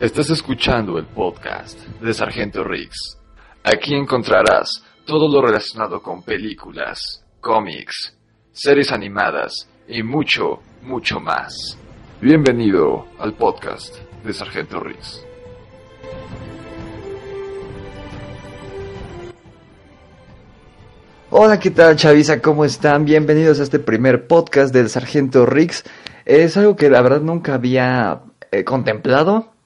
Estás escuchando el podcast de Sargento Riggs. Aquí encontrarás todo lo relacionado con películas, cómics, series animadas y mucho, mucho más. Bienvenido al podcast de Sargento Riggs. Hola, ¿qué tal, Chavisa? ¿Cómo están? Bienvenidos a este primer podcast del Sargento Riggs. Es algo que la verdad nunca había eh, contemplado.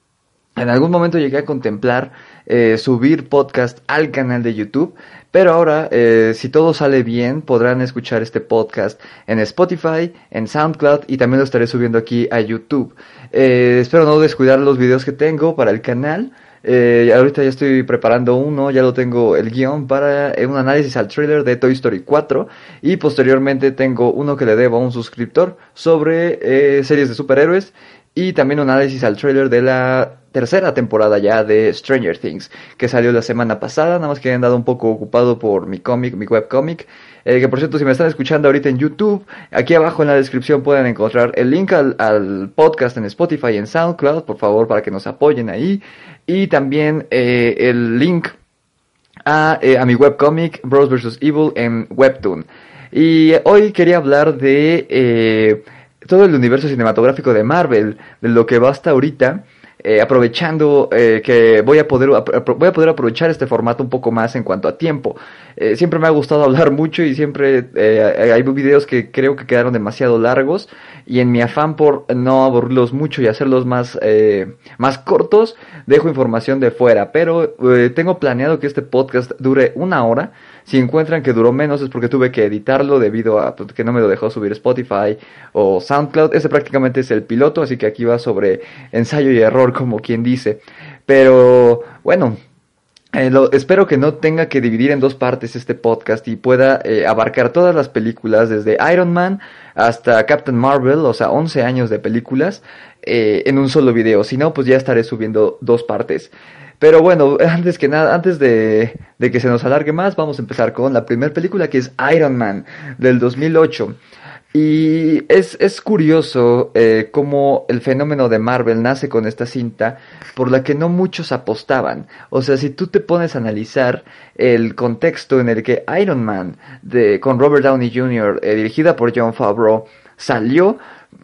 En algún momento llegué a contemplar eh, subir podcast al canal de YouTube, pero ahora, eh, si todo sale bien, podrán escuchar este podcast en Spotify, en SoundCloud y también lo estaré subiendo aquí a YouTube. espero no descuidar los videos que tengo para el canal. Eh, ahorita ya estoy preparando uno, ya lo tengo el guion para eh, un análisis al trailer de Toy Story 4 y posteriormente tengo uno que le debo a un suscriptor sobre eh, series de superhéroes y también un análisis al trailer de la tercera temporada ya de Stranger Things que salió la semana pasada, nada más que he andado un poco ocupado por mi cómic, mi webcomic eh, que por cierto, si me están escuchando ahorita en YouTube, aquí abajo en la descripción pueden encontrar el link al, podcast en Spotify y en SoundCloud, por favor, para que nos apoyen ahí. Y también eh, el link a, eh, a mi webcomic Bros vs. Evil en Webtoon. Y hoy quería hablar de todo el universo cinematográfico de Marvel, de lo que va hasta ahorita. Eh, aprovechando eh, que voy a, poder, voy a poder aprovechar este formato un poco más en cuanto a tiempo. Eh, siempre me ha gustado hablar mucho y siempre hay videos que creo que quedaron demasiado largos y en mi afán por no aburrirlos mucho y hacerlos más, más cortos, dejo información de fuera. Pero tengo planeado que este podcast dure una hora. Si encuentran que duró menos es porque tuve que editarlo debido a pues, que no me lo dejó subir Spotify o SoundCloud. Ese prácticamente es el piloto, así que aquí va sobre ensayo y error, como quien dice. Pero bueno, eh, espero que no tenga que dividir en dos partes este podcast y pueda eh, abarcar todas las películas, desde Iron Man hasta Captain Marvel, o sea, 11 años de películas, eh, en un solo video. Si no, pues ya estaré subiendo dos partes. Pero bueno, antes que nada, antes de, que se nos alargue más, vamos a empezar con la primera película que es Iron Man del 2008. Y es, es curioso eh, cómo el fenómeno de Marvel nace con esta cinta por la que no muchos apostaban. O sea, si tú te pones a analizar el contexto en el que Iron Man de, con Robert Downey Jr., eh, dirigida por John Favreau, salió,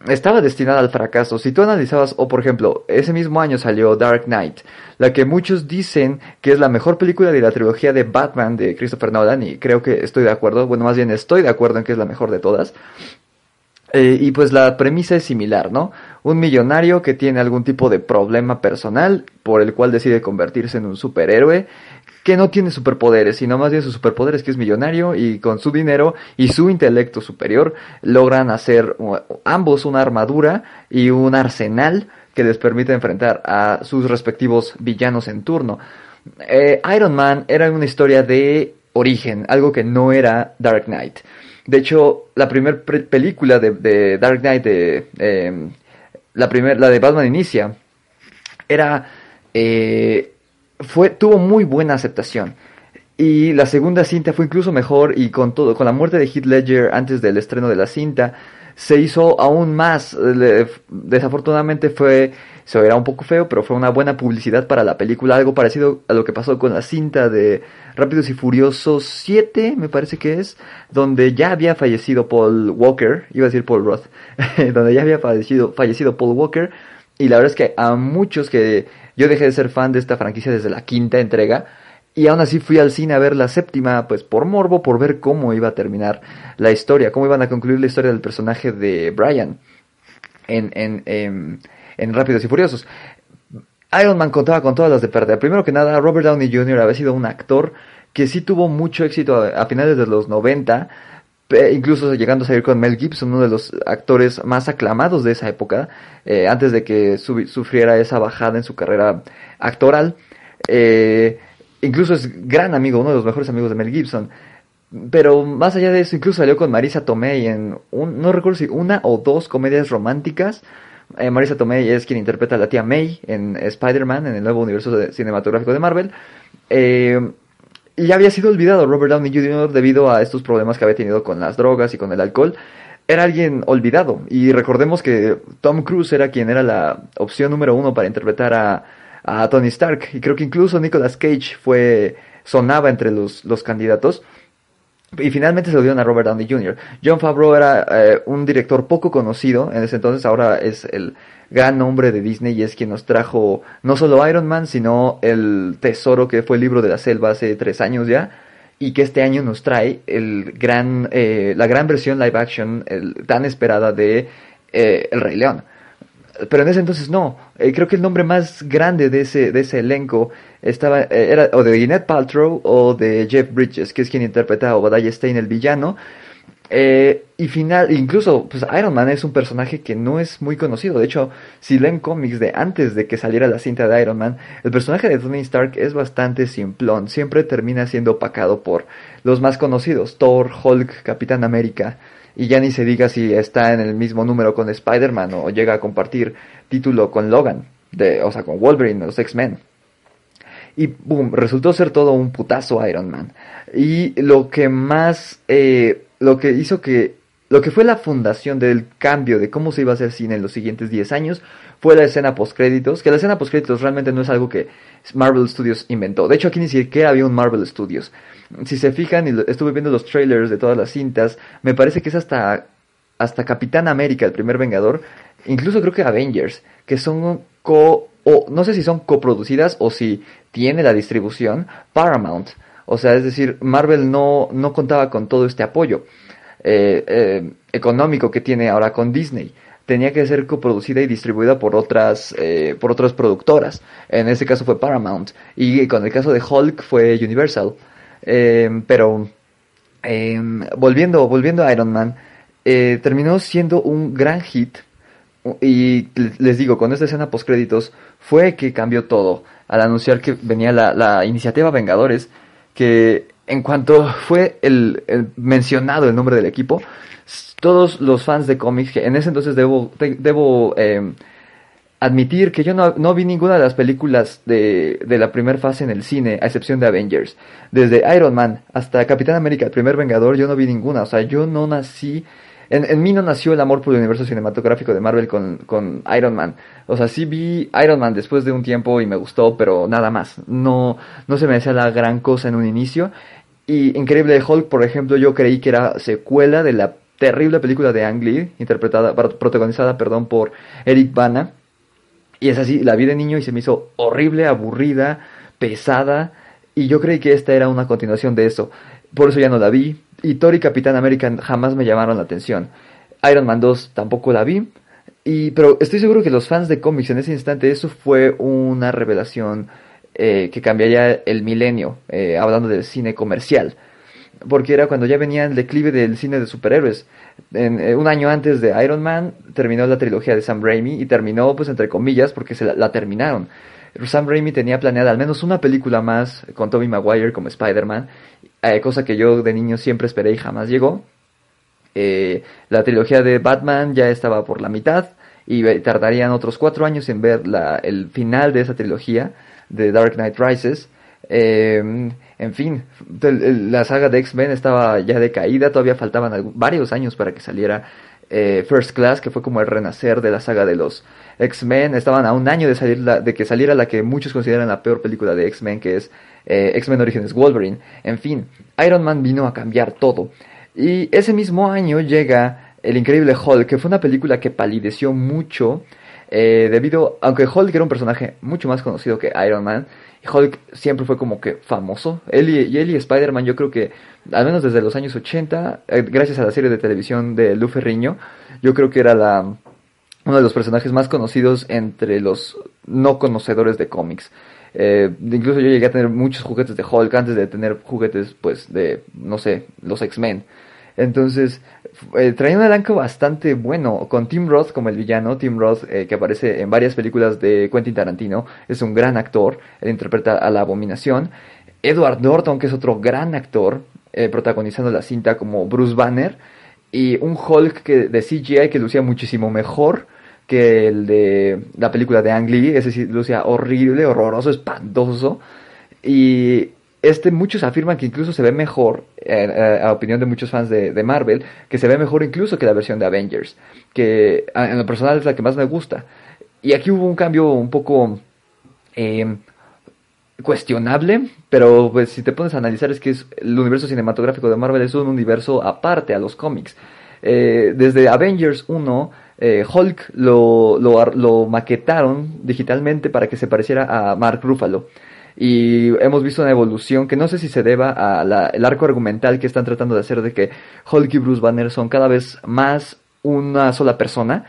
estaba destinada al fracaso. Si tú analizabas, o por ejemplo, ese mismo año salió Dark Knight, la que muchos dicen que es la mejor película de la trilogía de Batman de Christopher Nolan, y creo que estoy de acuerdo, bueno, más bien estoy de acuerdo en que es la mejor de todas. Eh, y pues la premisa es similar, ¿no? Un millonario que tiene algún tipo de problema personal por el cual decide convertirse en un superhéroe que no tiene superpoderes, sino más bien sus superpoderes que es millonario y con su dinero y su intelecto superior logran hacer ambos una armadura y un arsenal que les permite enfrentar a sus respectivos villanos en turno. Eh, Iron Man era una historia de origen, algo que no era Dark Knight. De hecho, la primera película de, Dark Knight, de, em, la, primer, la de Batman Inicia, era eh, fue, tuvo muy buena aceptación. Y la segunda cinta fue incluso mejor y con todo, con la muerte de Heath Ledger antes del estreno de la cinta, se hizo aún más. Desafortunadamente fue, se verá un poco feo, pero fue una buena publicidad para la película, algo parecido a lo que pasó con la cinta de Rápidos y Furiosos 7, me parece que es, donde ya había fallecido Paul Walker, iba a decir Paul Roth, donde ya había fallecido, fallecido Paul Walker, y la verdad es que a muchos que yo dejé de ser fan de esta franquicia desde la quinta entrega. Y aún así fui al cine a ver la séptima, pues por morbo, por ver cómo iba a terminar la historia, cómo iban a concluir la historia del personaje de Brian en, en, en, en Rápidos y Furiosos. Iron Man contaba con todas las de perder. Primero que nada, Robert Downey Jr. había sido un actor que sí tuvo mucho éxito a, finales de los 90, incluso llegando a salir con Mel Gibson, uno de los actores más aclamados de esa época, eh, antes de que sufriera esa bajada en su carrera actoral. Eh, incluso es gran amigo, uno de los mejores amigos de Mel Gibson. Pero más allá de eso, incluso salió con Marisa Tomei en, un, no recuerdo si una o dos comedias románticas. Eh, Marisa Tomei es quien interpreta a la tía May en Spider-Man, en el nuevo universo cinematográfico de Marvel. y ya había sido olvidado Robert Downey Jr. debido a estos problemas que había tenido con las drogas y con el alcohol era alguien olvidado. Y recordemos que Tom Cruise era quien era la opción número uno para interpretar a, a Tony Stark. Y creo que incluso Nicolas Cage fue sonaba entre los, los candidatos. Y finalmente se lo dieron a Robert Downey Jr. John Favreau era eh, un director poco conocido en ese entonces, ahora es el gran nombre de Disney y es quien nos trajo no solo Iron Man, sino el tesoro que fue el libro de la selva hace tres años ya y que este año nos trae el gran, eh, la gran versión live action tan esperada de eh, El Rey León. Pero en ese entonces no. Eh, creo que el nombre más grande de ese, de ese elenco estaba, era o de Gwyneth Paltrow o de Jeff Bridges, que es quien interpreta a Obadiah Stein, el villano. Eh, y final, incluso, pues Iron Man es un personaje que no es muy conocido. De hecho, si leen cómics de antes de que saliera la cinta de Iron Man, el personaje de Tony Stark es bastante simplón. Siempre termina siendo opacado por los más conocidos: Thor, Hulk, Capitán América. Y ya ni se diga si está en el mismo número con Spider-Man o llega a compartir título con Logan, de, o sea, con Wolverine, los X-Men. Y boom, resultó ser todo un putazo Iron Man. Y lo que más eh, lo que hizo que, lo que fue la fundación del cambio de cómo se iba a hacer cine en los siguientes 10 años fue la escena postcréditos, que la escena postcréditos realmente no es algo que Marvel Studios inventó. De hecho, aquí ni siquiera había un Marvel Studios. Si se fijan, y estuve viendo los trailers de todas las cintas, me parece que es hasta, hasta Capitán América, el primer Vengador, incluso creo que Avengers, que son co, o no sé si son coproducidas o si tiene la distribución Paramount. O sea, es decir, Marvel no, no contaba con todo este apoyo eh, eh, económico que tiene ahora con Disney. Tenía que ser coproducida y distribuida por otras, eh, por otras productoras. En ese caso fue Paramount. Y con el caso de Hulk fue Universal. pero volviendo, volviendo a Iron Man, terminó siendo un gran hit. Y les digo, con esta escena post créditos fue que cambió todo. Al anunciar que venía la, la iniciativa Vengadores, que en cuanto fue el, mencionado el nombre del equipo, todos los fans de cómics, que en ese entonces debo, debo em, admitir que yo no, no, vi ninguna de las películas de, de la primera fase en el cine, a excepción de Avengers. Desde Iron Man hasta Capitán América, el primer Vengador, yo no vi ninguna. O sea, yo no nací en, mí no nació el amor por el universo cinematográfico de Marvel con, con, Iron Man. O sea, sí vi Iron Man después de un tiempo y me gustó, pero nada más. No, no se me hacía la gran cosa en un inicio. Y Increíble Hulk, por ejemplo, yo creí que era secuela de la terrible película de Ang Lee, interpretada, protagonizada, perdón, por Eric Bana. Y es así, la vi de niño y se me hizo horrible, aburrida, pesada. Y yo creí que esta era una continuación de eso. Por eso ya no la vi. Y Thor y Capitán América jamás me llamaron la atención. Iron Man 2 tampoco la vi. Y, pero estoy seguro que los fans de cómics en ese instante eso fue una revelación eh, que cambiaría el milenio, eh, hablando del cine comercial. Porque era cuando ya venía el declive del cine de superhéroes. Eh, un año antes de Iron Man terminó la trilogía de Sam Raimi y terminó pues entre comillas porque se la terminaron. Sam Raimi tenía planeada al menos una película más con Tobey Maguire como Spider-Man, eh, cosa que yo de niño siempre esperé y jamás llegó. Eh, la trilogía de Batman ya estaba por la mitad y tardarían otros cuatro años en ver la, el final de esa trilogía de Dark Knight Rises. Em, en fin, la saga de X-Men estaba ya decaída, todavía faltaban varios años para que saliera eh, First Class, que fue como el renacer de la saga de los X-Men. Estaban a un año de, salir de que saliera la que muchos consideran la peor película de X-Men, que es eh, X-Men Origins Wolverine. En fin, Iron Man vino a cambiar todo. Y ese mismo año llega El Increíble Hulk, que fue una película que palideció mucho. Eh, debido, aunque Hulk era un personaje mucho más conocido que Iron Man, Hulk siempre fue como que famoso. Él y, y Spider-Man yo creo que, al menos desde los años 80, eh, gracias a la serie de televisión de Ferriño, yo creo que era la, uno de los personajes más conocidos entre los no conocedores de cómics. Eh, incluso yo llegué a tener muchos juguetes de Hulk antes de tener juguetes, pues, de, no sé, los X-Men. Entonces, eh, traía un elenco bastante bueno, con Tim Roth como el villano. Tim Roth, eh, que aparece en varias películas de Quentin Tarantino, es un gran actor, él interpreta a la abominación. Edward Norton, que es otro gran actor, eh, protagonizando la cinta como Bruce Banner. Y un Hulk que, de CGI que lucía muchísimo mejor que el de la película de Ang Lee. Ese sí lucía horrible, horroroso, espantoso. Y este muchos afirman que incluso se ve mejor, eh, eh, a opinión de muchos fans de, Marvel, que se ve mejor incluso que la versión de Avengers, que en lo personal es la que más me gusta. Y aquí hubo un cambio un poco eh, cuestionable, pero pues si te pones a analizar es que es, el universo cinematográfico de Marvel es un universo aparte a los cómics. Eh, desde Avengers 1, eh, Hulk lo, lo, maquetaron digitalmente para que se pareciera a Mark Ruffalo. Y hemos visto una evolución que no sé si se deba al arco argumental que están tratando de hacer de que Hulk y Bruce Banner son cada vez más una sola persona,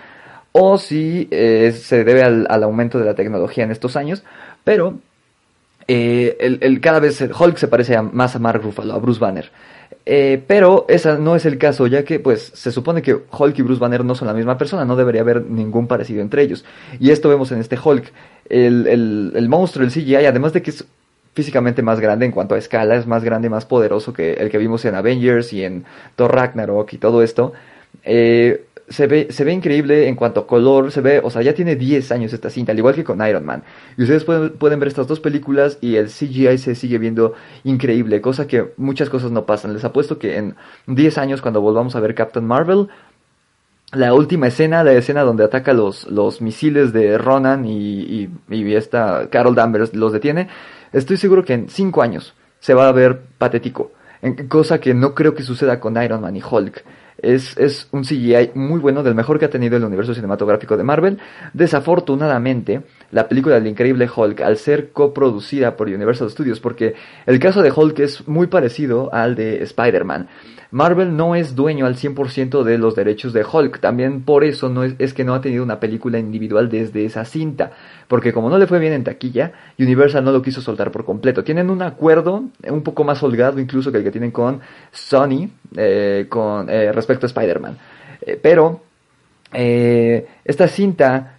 o si eh, se debe al, aumento de la tecnología en estos años, pero eh, el, cada vez Hulk se parece más a Mark Ruffalo, a Bruce Banner. Eh, pero ese no es el caso, ya que pues se supone que Hulk y Bruce Banner no son la misma persona, no debería haber ningún parecido entre ellos. Y esto vemos en este Hulk. El, el, el monstruo, el CGI, además de que es físicamente más grande en cuanto a escala, es más grande y más poderoso que el que vimos en Avengers y en Thor Ragnarok y todo esto. Eh, se ve, se ve increíble en cuanto a color, se ve, o sea, ya tiene 10 años esta cinta, al igual que con Iron Man. Y ustedes pueden, pueden ver estas dos películas y el CGI se sigue viendo increíble, cosa que muchas cosas no pasan. Les apuesto que en 10 años, cuando volvamos a ver Captain Marvel, la última escena, la escena donde ataca los, los misiles de Ronan y, y, y esta Carol Danvers los detiene, estoy seguro que en 5 años se va a ver patético. Cosa que no creo que suceda con Iron Man y Hulk. Es, es, un CGI muy bueno, del mejor que ha tenido el universo cinematográfico de Marvel. Desafortunadamente, la película del increíble Hulk, al ser coproducida por Universal Studios, porque el caso de Hulk es muy parecido al de Spider-Man. Marvel no es dueño al 100% de los derechos de Hulk, también por eso no es, es, que no ha tenido una película individual desde esa cinta, porque como no le fue bien en taquilla, Universal no lo quiso soltar por completo. Tienen un acuerdo un poco más holgado incluso que el que tienen con Sony eh, con eh, respecto a Spider-Man, eh, pero esta cinta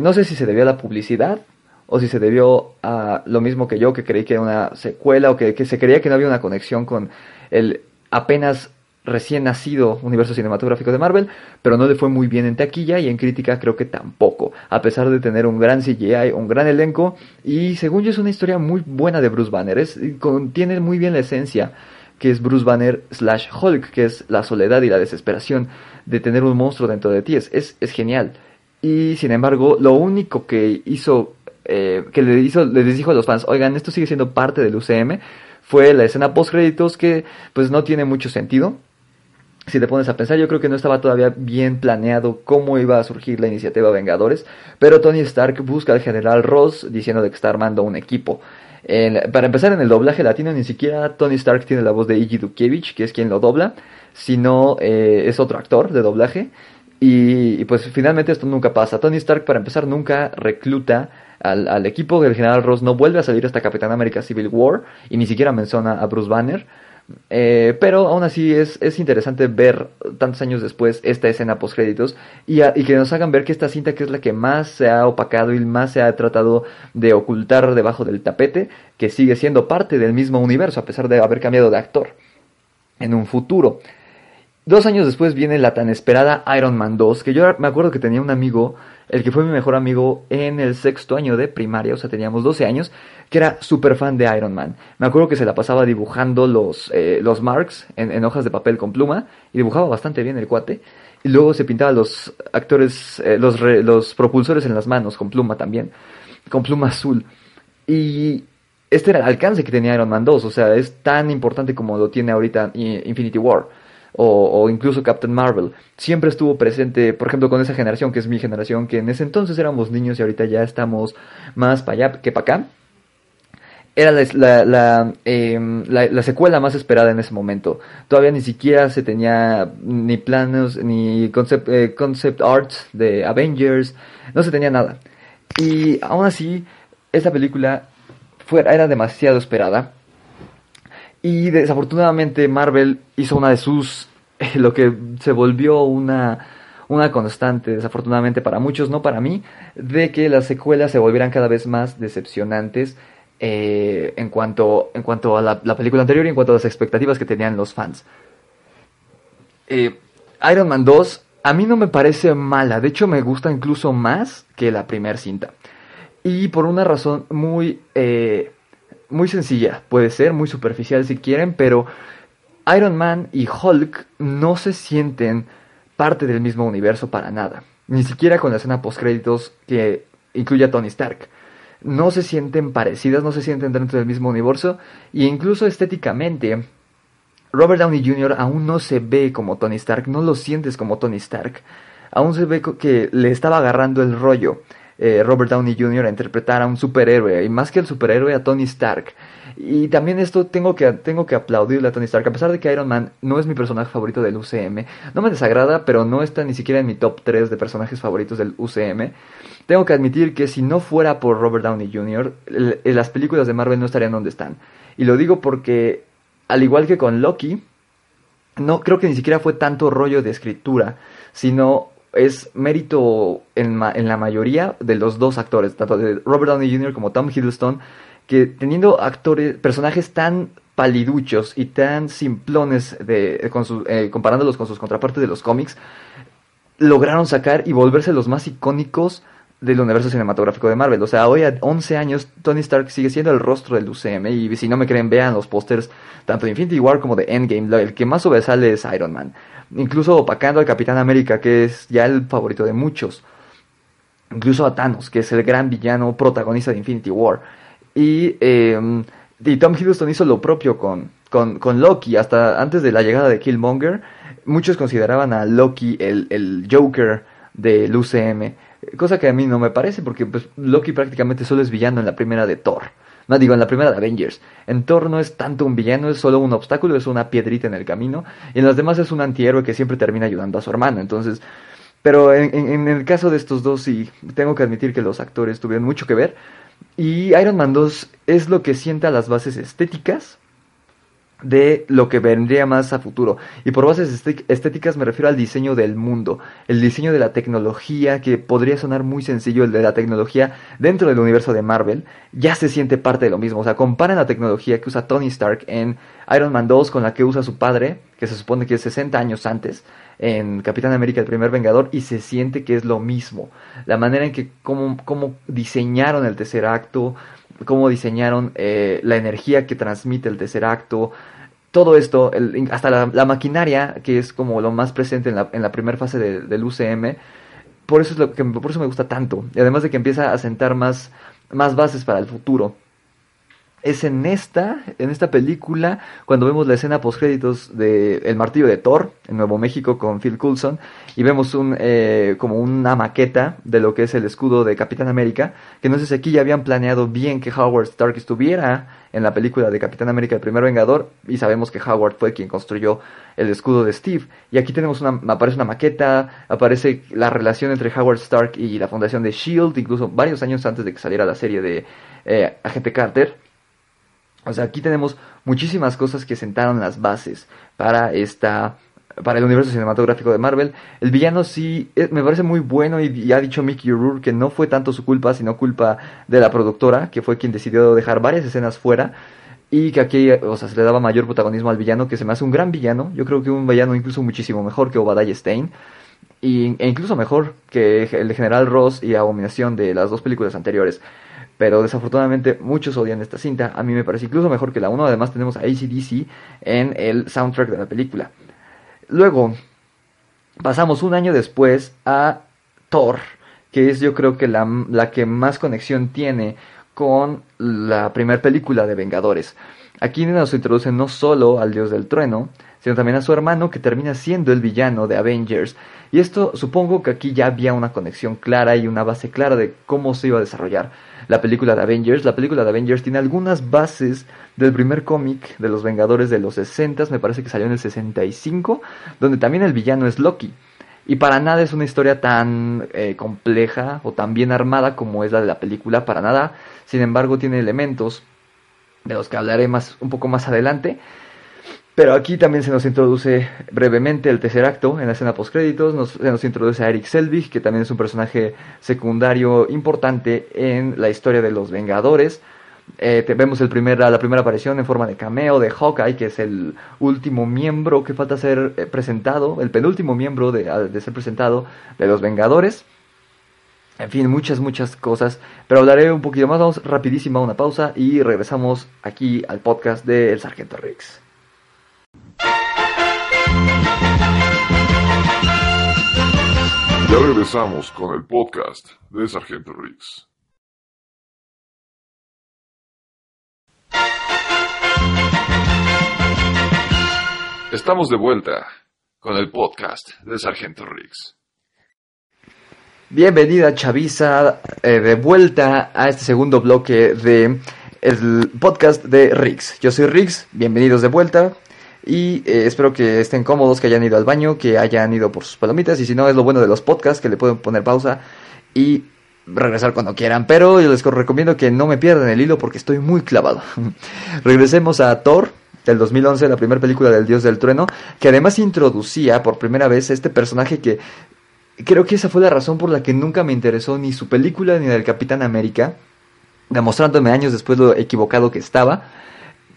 no sé si se debió a la publicidad o si se debió a lo mismo que yo que creí que era una secuela o que, que se creía que no había una conexión con el apenas recién nacido universo cinematográfico de Marvel, pero no le fue muy bien en taquilla y en crítica creo que tampoco, a pesar de tener un gran CGI, un gran elenco y según yo es una historia muy buena de Bruce Banner, es, contiene muy bien la esencia que es Bruce Banner slash Hulk, que es la soledad y la desesperación de tener un monstruo dentro de ti, es, es, genial. Y sin embargo, lo único que hizo, eh, que le hizo, les dijo a los fans, oigan, esto sigue siendo parte del UCM, fue la escena post créditos que pues no tiene mucho sentido. Si te pones a pensar, yo creo que no estaba todavía bien planeado cómo iba a surgir la iniciativa Vengadores, pero Tony Stark busca al general Ross diciendo de que está armando un equipo. Para empezar, en el doblaje latino ni siquiera Tony Stark tiene la voz de Iggy Dukevich, que es quien lo dobla, sino eh, es otro actor de doblaje. Y, y, pues finalmente esto nunca pasa. Tony Stark, para empezar, nunca recluta al, al, equipo del general Ross. No vuelve a salir hasta Capitán América Civil War y ni siquiera menciona a Bruce Banner. Eh, pero aún así es, es, interesante ver tantos años después esta escena post créditos y, y, que nos hagan ver que esta cinta que es la que más se ha opacado y más se ha tratado de ocultar debajo del tapete, que sigue siendo parte del mismo universo a pesar de haber cambiado de actor en un futuro. Dos años después viene la tan esperada Iron Man 2, que yo me acuerdo que tenía un amigo, el que fue mi mejor amigo en el sexto año de primaria, o sea, teníamos 12 años, que era súper fan de Iron Man. Me acuerdo que se la pasaba dibujando los, eh, los marks en, en, hojas de papel con pluma, y dibujaba bastante bien el cuate, y luego se pintaba los actores, eh, los, re, los propulsores en las manos con pluma también, con pluma azul. Y este era el alcance que tenía Iron Man 2, o sea, es tan importante como lo tiene ahorita Infinity War o, incluso Captain Marvel. Siempre estuvo presente, por ejemplo, con esa generación que es mi generación, que en ese entonces éramos niños y ahorita ya estamos más para allá que para acá. Era la, eh, la, la, secuela más esperada en ese momento. Todavía ni siquiera se tenía ni planos, ni concept, eh, concept arts de Avengers, no se tenía nada. Y aún así, esta película fue, era demasiado esperada y desafortunadamente Marvel hizo una de sus, lo que se volvió una, una constante, desafortunadamente para muchos, no para mí, de que las secuelas se volvieran cada vez más decepcionantes eh, en, cuanto, en cuanto a la, la, película anterior y en cuanto a las expectativas que tenían los fans. Eh, Iron Man 2 a mí no me parece mala, de hecho me gusta incluso más que la primera cinta. Y por una razón muy... Eh, muy sencilla, puede ser muy superficial si quieren, pero Iron Man y Hulk no se sienten parte del mismo universo para nada, ni siquiera con la escena post créditos que incluye a Tony Stark. no se sienten parecidas, no se sienten dentro del mismo universo, e incluso estéticamente, Robert Downey Jr. aún no se ve como Tony Stark, no lo sientes como Tony Stark, aún se ve que le estaba agarrando el rollo. Eh, Robert Downey Jr. a interpretar a un superhéroe, y más que el superhéroe a Tony Stark. Y también esto tengo que, tengo que aplaudirle a Tony Stark, a pesar de que Iron Man no es mi personaje favorito del UCM, no me desagrada, pero no está ni siquiera en mi top 3 de personajes favoritos del UCM. Tengo que admitir que si no fuera por Robert Downey Jr., las películas de Marvel no estarían donde están. Y lo digo porque, al igual que con Loki, no creo que ni siquiera fue tanto rollo de escritura, sino es mérito en, la mayoría de los dos actores, tanto de Robert Downey Jr. como Tom Hiddleston, que teniendo actores, personajes tan paliduchos y tan simplones de, con eh, comparándolos con sus contrapartes de los cómics, lograron sacar y volverse los más icónicos del universo cinematográfico de Marvel. O sea, hoy a 11 años Tony Stark sigue siendo el rostro del UCM y si no me creen vean los pósters tanto de Infinity War como de Endgame. El que más sobresale es Iron Man. Incluso opacando al Capitán América, que es ya el favorito de muchos. Incluso a Thanos, que es el gran villano protagonista de Infinity War. Y, y Tom Hiddleston hizo lo propio con, con, con, Loki. Hasta antes de la llegada de Killmonger, muchos consideraban a Loki el, el Joker del UCM Cosa que a mí no me parece, porque pues, Loki prácticamente solo es villano en la primera de Thor. No digo, en la primera de Avengers. En Thor no es tanto un villano, es solo un obstáculo, es una piedrita en el camino. Y en las demás es un antihéroe que siempre termina ayudando a su hermano. Entonces, pero en, en, el caso de estos dos sí, tengo que admitir que los actores tuvieron mucho que ver. Y Iron Man 2 es lo que sienta las bases estéticas de lo que vendría más a futuro. Y por bases estéticas me refiero al diseño del mundo, el diseño de la tecnología, que podría sonar muy sencillo, el de la tecnología dentro del universo de Marvel, ya se siente parte de lo mismo. O sea, comparen la tecnología que usa Tony Stark en Iron Man 2 con la que usa su padre, que se supone que es 60 años antes, en Capitán América el primer Vengador, y se siente que es lo mismo. La manera en que, cómo, cómo diseñaron el tercer acto, cómo diseñaron eh, la energía que transmite el tercer acto, todo esto, hasta la, maquinaria, que es como lo más presente en la, en la primera fase del UCM, por eso, es lo que, por eso me gusta tanto. Y además de que empieza a sentar más, más bases para el futuro es en esta, en esta película, cuando vemos la escena post créditos de El martillo de Thor en Nuevo México con Phil Coulson y vemos un eh, como una maqueta de lo que es el escudo de Capitán América, que no sé si aquí ya habían planeado bien que Howard Stark estuviera en la película de Capitán América el primer Vengador y sabemos que Howard fue quien construyó el escudo de Steve. Y aquí tenemos una aparece una maqueta, aparece la relación entre Howard Stark y la fundación de Shield, incluso varios años antes de que saliera la serie de eh, Agente Carter o sea, aquí tenemos muchísimas cosas que sentaron las bases para esta para el universo cinematográfico de Marvel. El villano sí eh, me parece muy bueno y, ha dicho Mickey Rourke que no fue tanto su culpa, sino culpa de la productora, que fue quien decidió dejar varias escenas fuera y que aquí, o sea, se le daba mayor protagonismo al villano, que se me hace un gran villano. Yo creo que un villano incluso muchísimo mejor que Obadiah Stein. e incluso mejor que el General Ross y Abominación de las dos películas anteriores. Pero desafortunadamente muchos odian esta cinta. A mí me parece incluso mejor que la 1. Además tenemos a ACDC en el soundtrack de la película. Luego pasamos un año después a Thor. Que es yo creo que la, la que más conexión tiene con la primera película de Vengadores. Aquí nos introducen no solo al dios del trueno, sino también a su hermano que termina siendo el villano de Avengers. Y esto supongo que aquí ya había una conexión clara y una base clara de cómo se iba a desarrollar la película de Avengers. La película de Avengers tiene algunas bases del primer cómic de los Vengadores de los 60, me parece que salió en el 65, donde también el villano es Loki. Y para nada es una historia tan eh, compleja o tan bien armada como es la de la película, para nada. Sin embargo, tiene elementos de los que hablaré más, un poco más adelante. Pero aquí también se nos introduce brevemente el tercer acto en la escena post créditos, se nos introduce a Eric Selvig, que también es un personaje secundario importante en la historia de los Vengadores. Eh, vemos el primer, la primera aparición en forma de cameo de Hawkeye, que es el último miembro que falta ser eh, presentado, el penúltimo miembro de, de ser presentado de los Vengadores. En fin, muchas, muchas cosas. Pero hablaré un poquito más. Vamos rapidísimo a una pausa y regresamos aquí al podcast de Sargento Riggs. Ya regresamos con el podcast de Sargento Riggs. Estamos de vuelta con el podcast de Sargento Riggs. Bienvenida Chavisa, eh, de vuelta a este segundo bloque de el podcast de Riggs. Yo soy Riggs, bienvenidos de vuelta y eh, espero que estén cómodos, que hayan ido al baño, que hayan ido por sus palomitas y si no es lo bueno de los podcasts que le pueden poner pausa y regresar cuando quieran, pero yo les recomiendo que no me pierdan el hilo porque estoy muy clavado. Regresemos a Thor del 2011, la primera película del Dios del Trueno, que además introducía por primera vez este personaje que creo que esa fue la razón por la que nunca me interesó ni su película ni del Capitán América, demostrándome años después lo equivocado que estaba.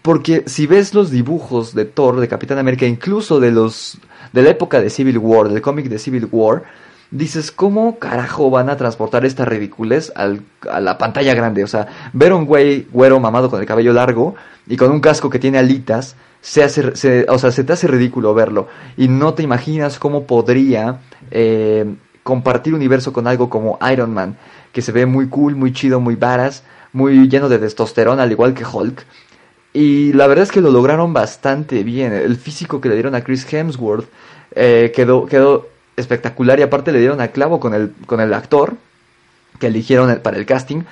Porque si ves los dibujos de Thor, de Capitán América, incluso de los de la época de Civil War, del cómic de Civil War, dices, ¿cómo carajo van a transportar esta ridiculez al, a la pantalla grande? O sea, ver un güey güero mamado con el cabello largo y con un casco que tiene alitas, se hace, o sea, se te hace ridículo verlo. Y no te imaginas cómo podría eh, compartir universo con algo como Iron Man, que se ve muy cool, muy chido, muy varas, muy lleno de testosterona, al igual que Hulk. Y la verdad es que lo lograron bastante bien. El físico que le dieron a Chris Hemsworth eh, quedó, quedó espectacular y aparte le dieron a clavo con el, con el actor que eligieron para el casting.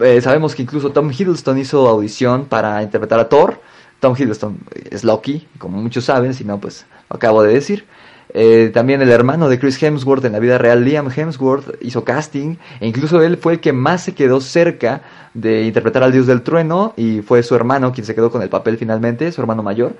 Eh, sabemos que incluso Tom Hiddleston hizo audición para interpretar a Thor. Tom Hiddleston es Loki, como muchos saben, si no, pues lo acabo de decir. Eh, también el hermano de Chris Hemsworth en la vida real, Liam Hemsworth, hizo casting. E incluso él fue el que más se quedó cerca de interpretar al Dios del Trueno. Y fue su hermano quien se quedó con el papel finalmente, su hermano mayor.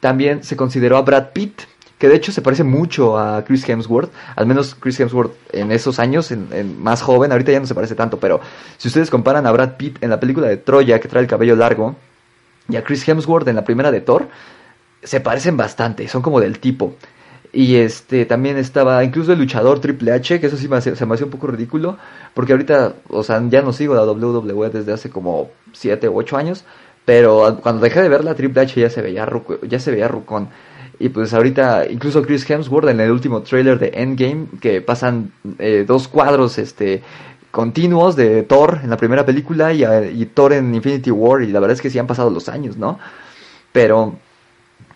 También se consideró a Brad Pitt que de hecho se parece mucho a Chris Hemsworth, al menos Chris Hemsworth en esos años, en, más joven, ahorita ya no se parece tanto, pero si ustedes comparan a Brad Pitt en la película de Troya, que trae el cabello largo, y a Chris Hemsworth en la primera de Thor, se parecen bastante, son como del tipo. Y este también estaba incluso el luchador Triple H, que eso sí me se me hacía un poco ridículo, porque ahorita, o sea, ya no sigo la WWE desde hace como 7 u 8 años, pero cuando dejé de ver la Triple H ya se veía ya se veía rucón. Y pues ahorita, incluso Chris Hemsworth en el último trailer de Endgame, que pasan eh, dos cuadros este continuos de Thor en la primera película y, y, Thor en Infinity War, y la verdad es que sí han pasado los años, ¿no? Pero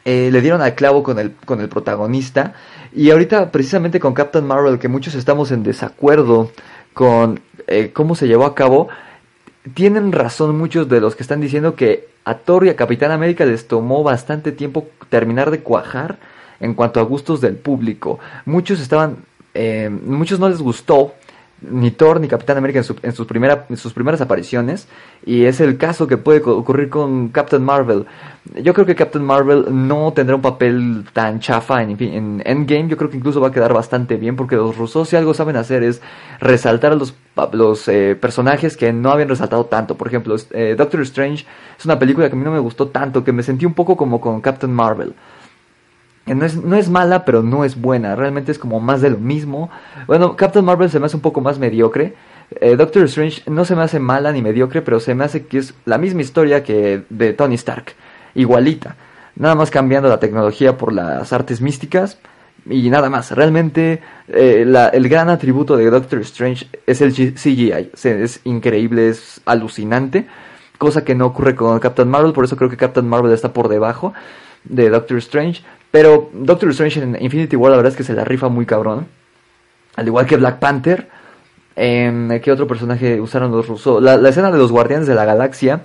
eh, le dieron al clavo con el, con el protagonista. Y ahorita, precisamente con Captain Marvel, que muchos estamos en desacuerdo con eh, cómo se llevó a cabo, tienen razón muchos de los que están diciendo que a Thor y a Capitán América les tomó bastante tiempo terminar de cuajar en cuanto a gustos del público. Muchos estaban, eh, muchos no les gustó ni Thor ni Capitán América en, sus, en sus primeras apariciones y es el caso que puede ocurrir con Captain Marvel. Yo creo que Captain Marvel no tendrá un papel tan chafa en, en Endgame, yo creo que incluso va a quedar bastante bien porque los rusos si algo saben hacer es resaltar a los, los eh, personajes que no habían resaltado tanto. Por ejemplo, eh, Doctor Strange es una película que a mí no me gustó tanto, que me sentí un poco como con Captain Marvel. No es, no es mala, pero no es buena. Realmente es como más de lo mismo. Bueno, Captain Marvel se me hace un poco más mediocre. Eh, Doctor Strange no se me hace mala ni mediocre, pero se me hace que es la misma historia que de Tony Stark. Igualita. Nada más cambiando la tecnología por las artes místicas. Y nada más. Realmente eh, el gran atributo de Doctor Strange es el CGI. Es increíble, es alucinante. Cosa que no ocurre con Captain Marvel. Por eso creo que Captain Marvel está por debajo de Doctor Strange. Pero Doctor Strange en Infinity War la verdad es que se la rifa muy cabrón. Al igual que Black Panther. Eh, ¿Qué otro personaje usaron los rusos? La, escena de los Guardianes de la Galaxia.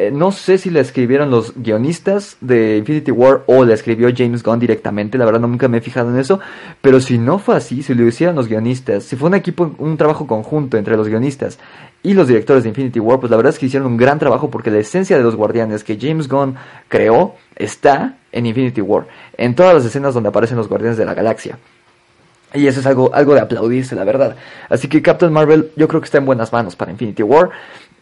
Eh, no sé si la escribieron los guionistas de Infinity War o la escribió James Gunn directamente. La verdad nunca me he fijado en eso. Pero si no fue así, si lo hicieron los guionistas, si fue un equipo, un trabajo conjunto entre los guionistas y los directores de Infinity War, pues la verdad es que hicieron un gran trabajo porque la esencia de los Guardianes que James Gunn creó está en Infinity War, en todas las escenas donde aparecen los Guardianes de la Galaxia. Y eso es algo, algo de aplaudirse, la verdad. Así que Captain Marvel yo creo que está en buenas manos para Infinity War.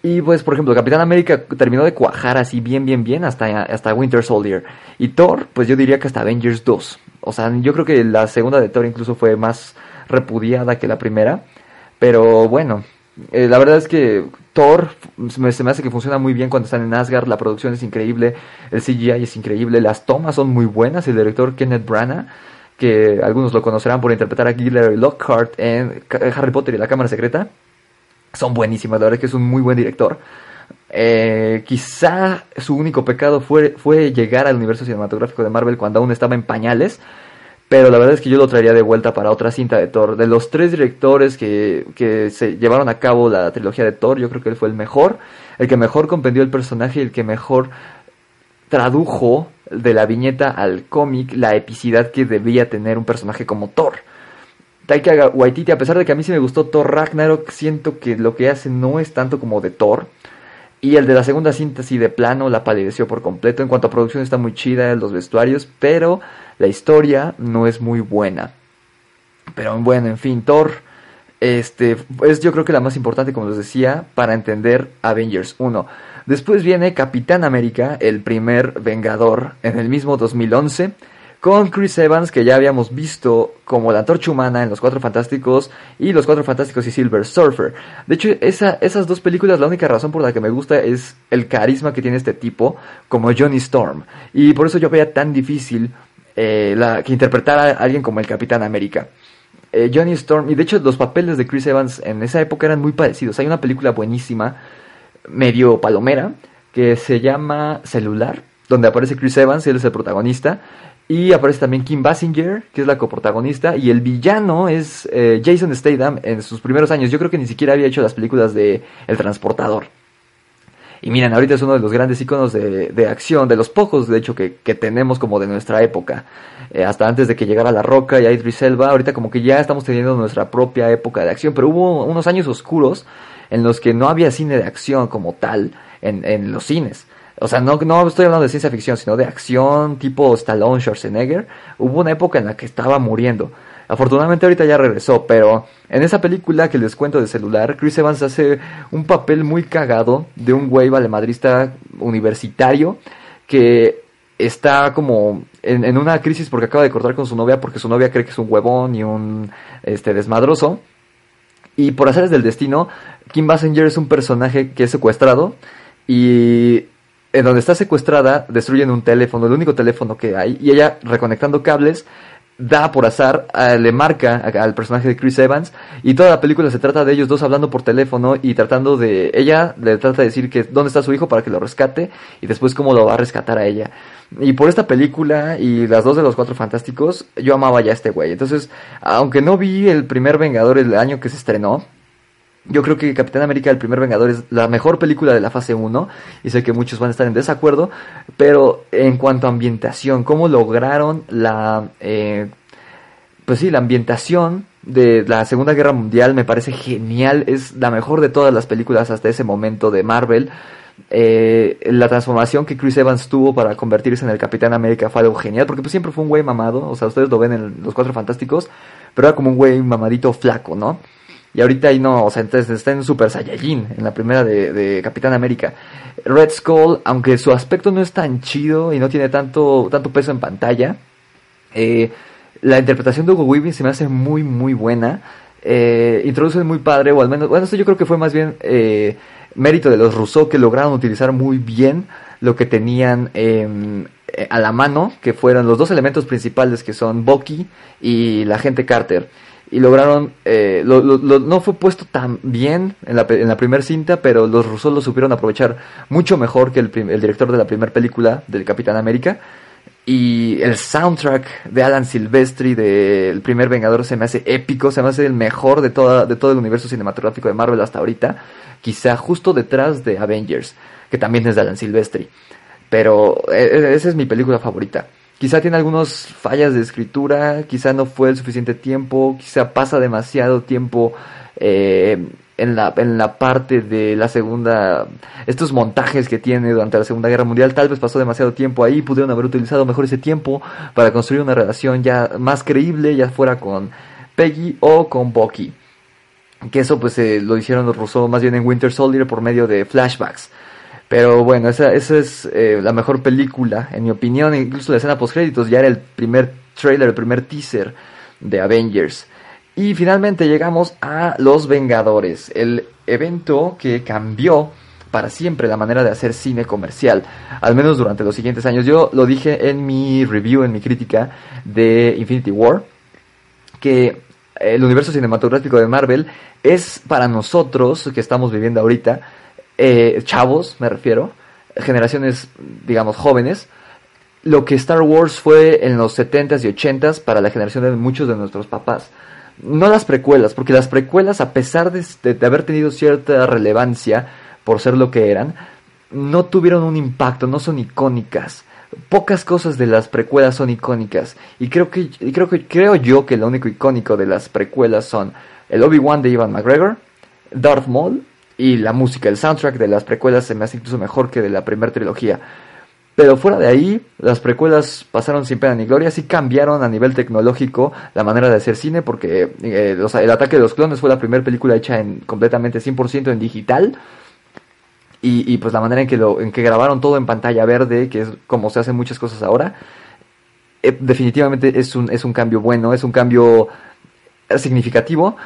Y pues, por ejemplo, Capitán América terminó de cuajar así bien, bien, bien hasta, hasta Winter Soldier. Y Thor, pues yo diría que hasta Avengers 2. O sea, yo creo que la segunda de Thor incluso fue más repudiada que la primera. Pero bueno, eh, la verdad es que Thor se me hace que funciona muy bien cuando están en Asgard, la producción es increíble, el CGI es increíble, las tomas son muy buenas, el director Kenneth Branagh, que algunos lo conocerán por interpretar a Gilderoy Lockhart en Harry Potter y la Cámara Secreta, son buenísimas, la verdad es que es un muy buen director. Eh, quizá su único pecado fue, fue llegar al universo cinematográfico de Marvel cuando aún estaba en pañales. Pero la verdad es que yo lo traería de vuelta para otra cinta de Thor. De los tres directores que, que se llevaron a cabo la trilogía de Thor, yo creo que él fue el mejor. El que mejor comprendió el personaje y el que mejor tradujo de la viñeta al cómic la epicidad que debía tener un personaje como Thor. Taika Waititi, a pesar de que a mí sí me gustó Thor Ragnarok, siento que lo que hace no es tanto como de Thor. Y el de la segunda cinta sí de plano la palideció por completo. En cuanto a producción está muy chida, los vestuarios, pero la historia no es muy buena. Pero bueno, en fin, Thor este, es yo creo que la más importante, como les decía, para entender Avengers 1. Después viene Capitán América, el primer Vengador, en el mismo 2011 con Chris Evans, que ya habíamos visto como la antorcha humana en Los Cuatro Fantásticos y Los Cuatro Fantásticos y Silver Surfer. De hecho, esa, esas dos películas, la única razón por la que me gusta es el carisma que tiene este tipo, como Johnny Storm. Y por eso yo veía tan difícil eh, la, que interpretara a alguien como el Capitán América. Eh, Johnny Storm, y de hecho los papeles de Chris Evans en esa época eran muy parecidos. Hay una película buenísima, medio palomera, que se llama Celular, donde aparece Chris Evans, él es el protagonista, y aparece también Kim Basinger, que es la coprotagonista. Y el villano es eh, Jason Statham en sus primeros años. Yo creo que ni siquiera había hecho las películas de El Transportador. Y miren, ahorita es uno de los grandes iconos de, acción, de los pocos, de hecho, que, tenemos como de nuestra época. Eh, hasta antes de que llegara La Roca y Idris Elba, ahorita como que ya estamos teniendo nuestra propia época de acción. Pero hubo unos años oscuros en los que no había cine de acción como tal en, en los cines. O sea, no, no estoy hablando de ciencia ficción, sino de acción tipo Stallone, Schwarzenegger. Hubo una época en la que estaba muriendo. Afortunadamente ahorita ya regresó, pero en esa película que les cuento de celular, Chris Evans hace un papel muy cagado de un güey valemadrista universitario que está como en, en, una crisis porque acaba de cortar con su novia porque su novia cree que es un huevón y un este desmadroso. Y por hacer del destino, Kim Basinger es un personaje que es secuestrado y en donde está secuestrada, destruyen un teléfono, el único teléfono que hay, y ella reconectando cables, da por azar, le marca al personaje de Chris Evans, y toda la película se trata de ellos dos hablando por teléfono y tratando de, ella le trata de decir que dónde está su hijo para que lo rescate, y después cómo lo va a rescatar a ella. Y por esta película y las dos de los cuatro fantásticos, yo amaba ya a este güey. Entonces, aunque no vi el primer Vengador el año que se estrenó, yo creo que Capitán América, el primer Vengador, es la mejor película de la fase 1 y sé que muchos van a estar en desacuerdo, pero en cuanto a ambientación, cómo lograron la, eh, pues sí, la ambientación de la Segunda Guerra Mundial me parece genial, es la mejor de todas las películas hasta ese momento de Marvel. Eh, la transformación que Chris Evans tuvo para convertirse en el Capitán América fue algo genial, porque pues siempre fue un güey mamado, o sea, ustedes lo ven en Los Cuatro Fantásticos, pero era como un güey mamadito flaco, ¿no? Y ahorita ahí no, o sea, entonces está en Super Saiyajin, en la primera de, Capitán América. Red Skull, aunque su aspecto no es tan chido y no tiene tanto, tanto peso en pantalla, eh, la interpretación de Hugo Weaving se me hace muy, muy buena. Eh, introduce muy padre, o al menos, bueno, eso yo creo que fue más bien eh, mérito de los Rousseau que lograron utilizar muy bien lo que tenían em, eh, a la mano, que fueron los dos elementos principales que son Bucky y la gente Carter y lograron, eh, no fue puesto tan bien en la, en la primera cinta, pero los rusos lo supieron aprovechar mucho mejor que el, director de la primera película del Capitán América. Y el soundtrack de Alan Silvestri del primer Vengador se me hace épico, se me hace el mejor de, toda, de todo el universo cinematográfico de Marvel hasta ahorita. Quizá justo detrás de Avengers, que también es de Alan Silvestri. Pero e, e, esa es mi película favorita. Quizá tiene algunas fallas de escritura, quizá no fue el suficiente tiempo, quizá pasa demasiado tiempo eh, en, la, en la parte de la segunda, estos montajes que tiene durante la Segunda Guerra Mundial, tal vez pasó demasiado tiempo ahí, pudieron haber utilizado mejor ese tiempo para construir una relación ya más creíble, ya fuera con Peggy o con Bucky. Que eso pues eh, lo hicieron los rusos más bien en Winter Soldier por medio de flashbacks. Pero bueno, esa, esa es eh, la mejor película, en mi opinión. Incluso la escena post créditos ya era el primer trailer, el primer teaser de Avengers. Y finalmente llegamos a Los Vengadores, el evento que cambió para siempre la manera de hacer cine comercial, al menos durante los siguientes años. Yo lo dije en mi review, en mi crítica de Infinity War, que el universo cinematográfico de Marvel es para nosotros que estamos viviendo ahorita eh, chavos, me refiero, generaciones, digamos, jóvenes, lo que Star Wars fue en los 70s y 80s para la generación de muchos de nuestros papás. No las precuelas, porque las precuelas, a pesar de, de haber tenido cierta relevancia por ser lo que eran, no tuvieron un impacto, no son icónicas pocas cosas de las precuelas son icónicas y creo que creo que creo yo que lo único icónico de las precuelas son el Obi-Wan de Ivan McGregor, Darth Maul y la música, el soundtrack de las precuelas se me hace incluso mejor que de la primera trilogía. Pero fuera de ahí, las precuelas pasaron sin pena ni gloria, sí cambiaron a nivel tecnológico la manera de hacer cine, porque eh, el ataque de los clones fue la primera película hecha en completamente 100% en digital, y, pues la manera en que, lo, en que grabaron todo en pantalla verde, que es como se hacen muchas cosas ahora, eh, definitivamente es un, es un cambio bueno, es un cambio significativo,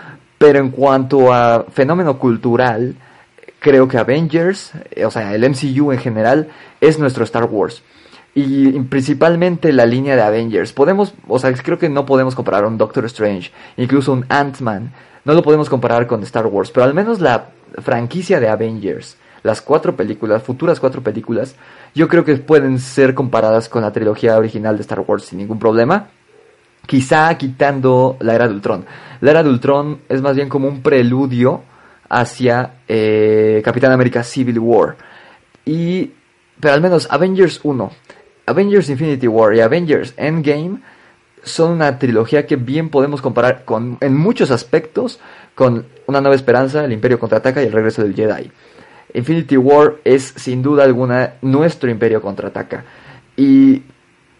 pero en cuanto a fenómeno cultural, creo que Avengers, eh, o sea, el MCU en general, es nuestro Star Wars. Y principalmente la línea de Avengers. Podemos, o sea, creo que no podemos comparar un Doctor Strange, incluso un Ant-Man. No lo podemos comparar con Star Wars, pero al menos la franquicia de Avengers las cuatro películas, futuras cuatro películas, yo creo que pueden ser comparadas con la trilogía original de Star Wars sin ningún problema. Quizá quitando la era de Ultron. La era de Ultron es más bien como un preludio hacia eh, Capitán América Civil War. Y, pero al menos Avengers 1, Avengers Infinity War y Avengers Endgame son una trilogía que bien podemos comparar con, en muchos aspectos con Una Nueva Esperanza, El Imperio Contraataca y El Regreso del Jedi. Infinity War es sin duda alguna nuestro imperio contraataca. Y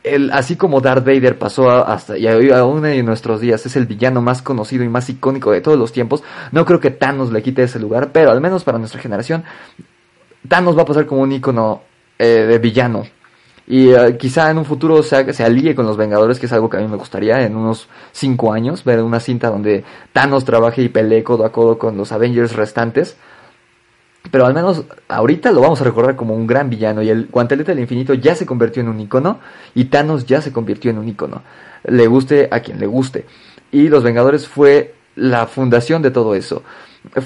el, así como Darth Vader pasó hasta y aún en nuestros días es el villano más conocido y más icónico de todos los tiempos, no creo que Thanos le quite ese lugar, pero al menos para nuestra generación, Thanos va a pasar como un icono eh, de villano. Y eh, quizá en un futuro se, se alíe con los Vengadores, que es algo que a mí me gustaría en unos 5 años, ver una cinta donde Thanos trabaje y pelee codo a codo con los Avengers restantes. Pero al menos ahorita lo vamos a recordar como un gran villano y el guantelete del infinito ya se convirtió en un icono y Thanos ya se convirtió en un icono. Le guste a quien le guste. Y Los Vengadores fue la fundación de todo eso.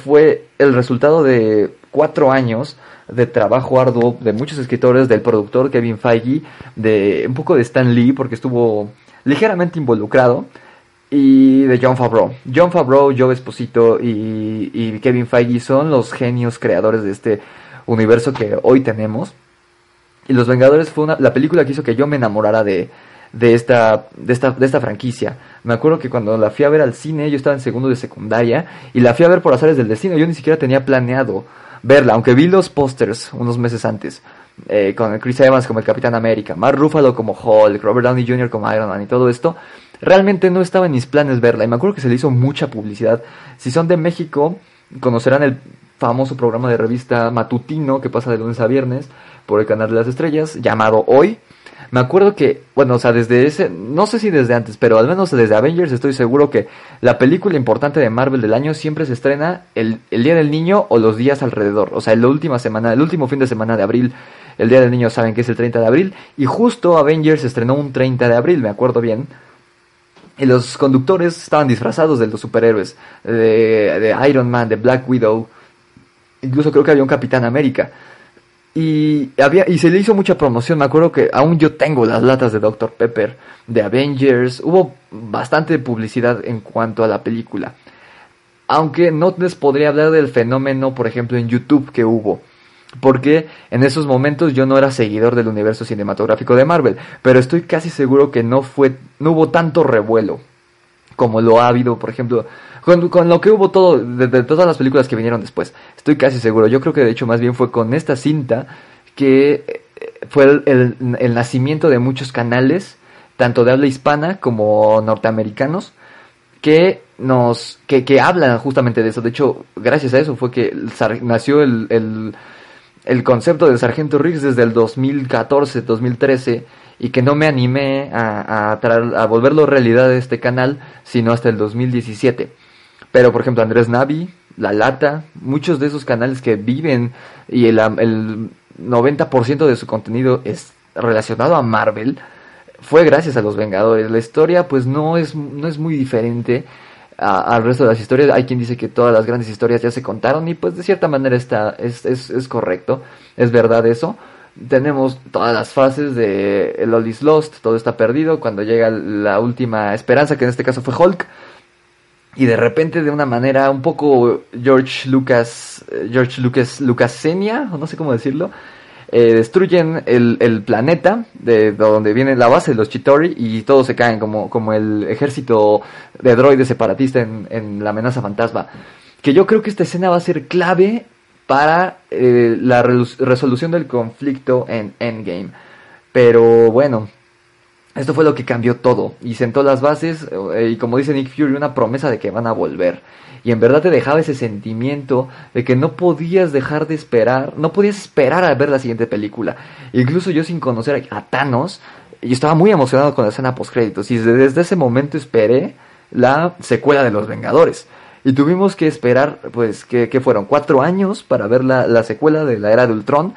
Fue el resultado de cuatro años de trabajo arduo de muchos escritores, del productor Kevin Feige, de un poco de Stan Lee porque estuvo ligeramente involucrado y de John Favreau. John Favreau, Joe Esposito y, Kevin Feige son los genios creadores de este universo que hoy tenemos. Y Los Vengadores fue una, la película que hizo que yo me enamorara de, de, esta, de, esta, de esta franquicia. Me acuerdo que cuando la fui a ver al cine, yo estaba en segundo de secundaria y la fui a ver por azares del destino. Yo ni siquiera tenía planeado verla, aunque vi los pósters unos meses antes. Eh, con Chris Evans como el Capitán América, Mark Ruffalo como Hulk, Robert Downey Jr. como Iron Man y todo esto. Realmente no estaba en mis planes verla y me acuerdo que se le hizo mucha publicidad. Si son de México, conocerán el famoso programa de revista matutino que pasa de lunes a viernes por el canal de las estrellas llamado Hoy. Me acuerdo que, bueno, o sea, desde ese, no sé si desde antes, pero al menos desde Avengers estoy seguro que la película importante de Marvel del año siempre se estrena el, el Día del Niño o los días alrededor. O sea, la última semana, el último fin de semana de abril, el Día del Niño saben que es el 30 de abril. Y justo Avengers estrenó un 30 de abril, me acuerdo bien. Y los conductores estaban disfrazados de los superhéroes, de, Iron Man, de Black Widow, incluso creo que había un Capitán América. Y, había, y se le hizo mucha promoción, me acuerdo que aún yo tengo las latas de Dr. Pepper, de Avengers, hubo bastante publicidad en cuanto a la película. Aunque no les podría hablar del fenómeno, por ejemplo, en YouTube que hubo porque en esos momentos yo no era seguidor del universo cinematográfico de Marvel, pero estoy casi seguro que no fue, no hubo tanto revuelo como lo ha habido, por ejemplo, con, lo que hubo todo, de, todas las películas que vinieron después. Estoy casi seguro. Yo creo que de hecho más bien fue con esta cinta que eh, fue el, el nacimiento de muchos canales, tanto de habla hispana como norteamericanos, que nos que, que hablan justamente de eso. De hecho, gracias a eso fue que nació el, el el concepto del Sargento Riggs desde el 2014-2013 y que no me animé a, a, volverlo realidad de este canal sino hasta el 2017. Pero por ejemplo Andrés Navi, La Lata, muchos de esos canales que viven y el, el 90% de su contenido es relacionado a Marvel, fue gracias a los Vengadores. La historia pues no es, no es muy diferente al resto de las historias. Hay quien dice que todas las grandes historias ya se contaron y pues de cierta manera está, es, es, es correcto, es verdad eso. Tenemos todas las fases de el All is Lost, todo está perdido, cuando llega la última esperanza, que en este caso fue Hulk, y de repente de una manera un poco George Lucas, George Lucas, Lucasenia, no sé cómo decirlo, eh, destruyen el, el, planeta de, donde viene la base de los Chitori y todos se caen como, como el ejército de droides separatista en, la amenaza fantasma. Que yo creo que esta escena va a ser clave para eh, la resolución del conflicto en Endgame. Pero bueno, esto fue lo que cambió todo y sentó las bases eh, y como dice Nick Fury, una promesa de que van a volver. Y en verdad te dejaba ese sentimiento de que no podías dejar de esperar, no podías esperar a ver la siguiente película. Incluso yo sin conocer a Thanos, yo estaba muy emocionado con la escena post créditos y desde ese momento esperé la secuela de Los Vengadores. Y tuvimos que esperar, pues, que, fueron cuatro años para ver la, la secuela de la era de Ultron.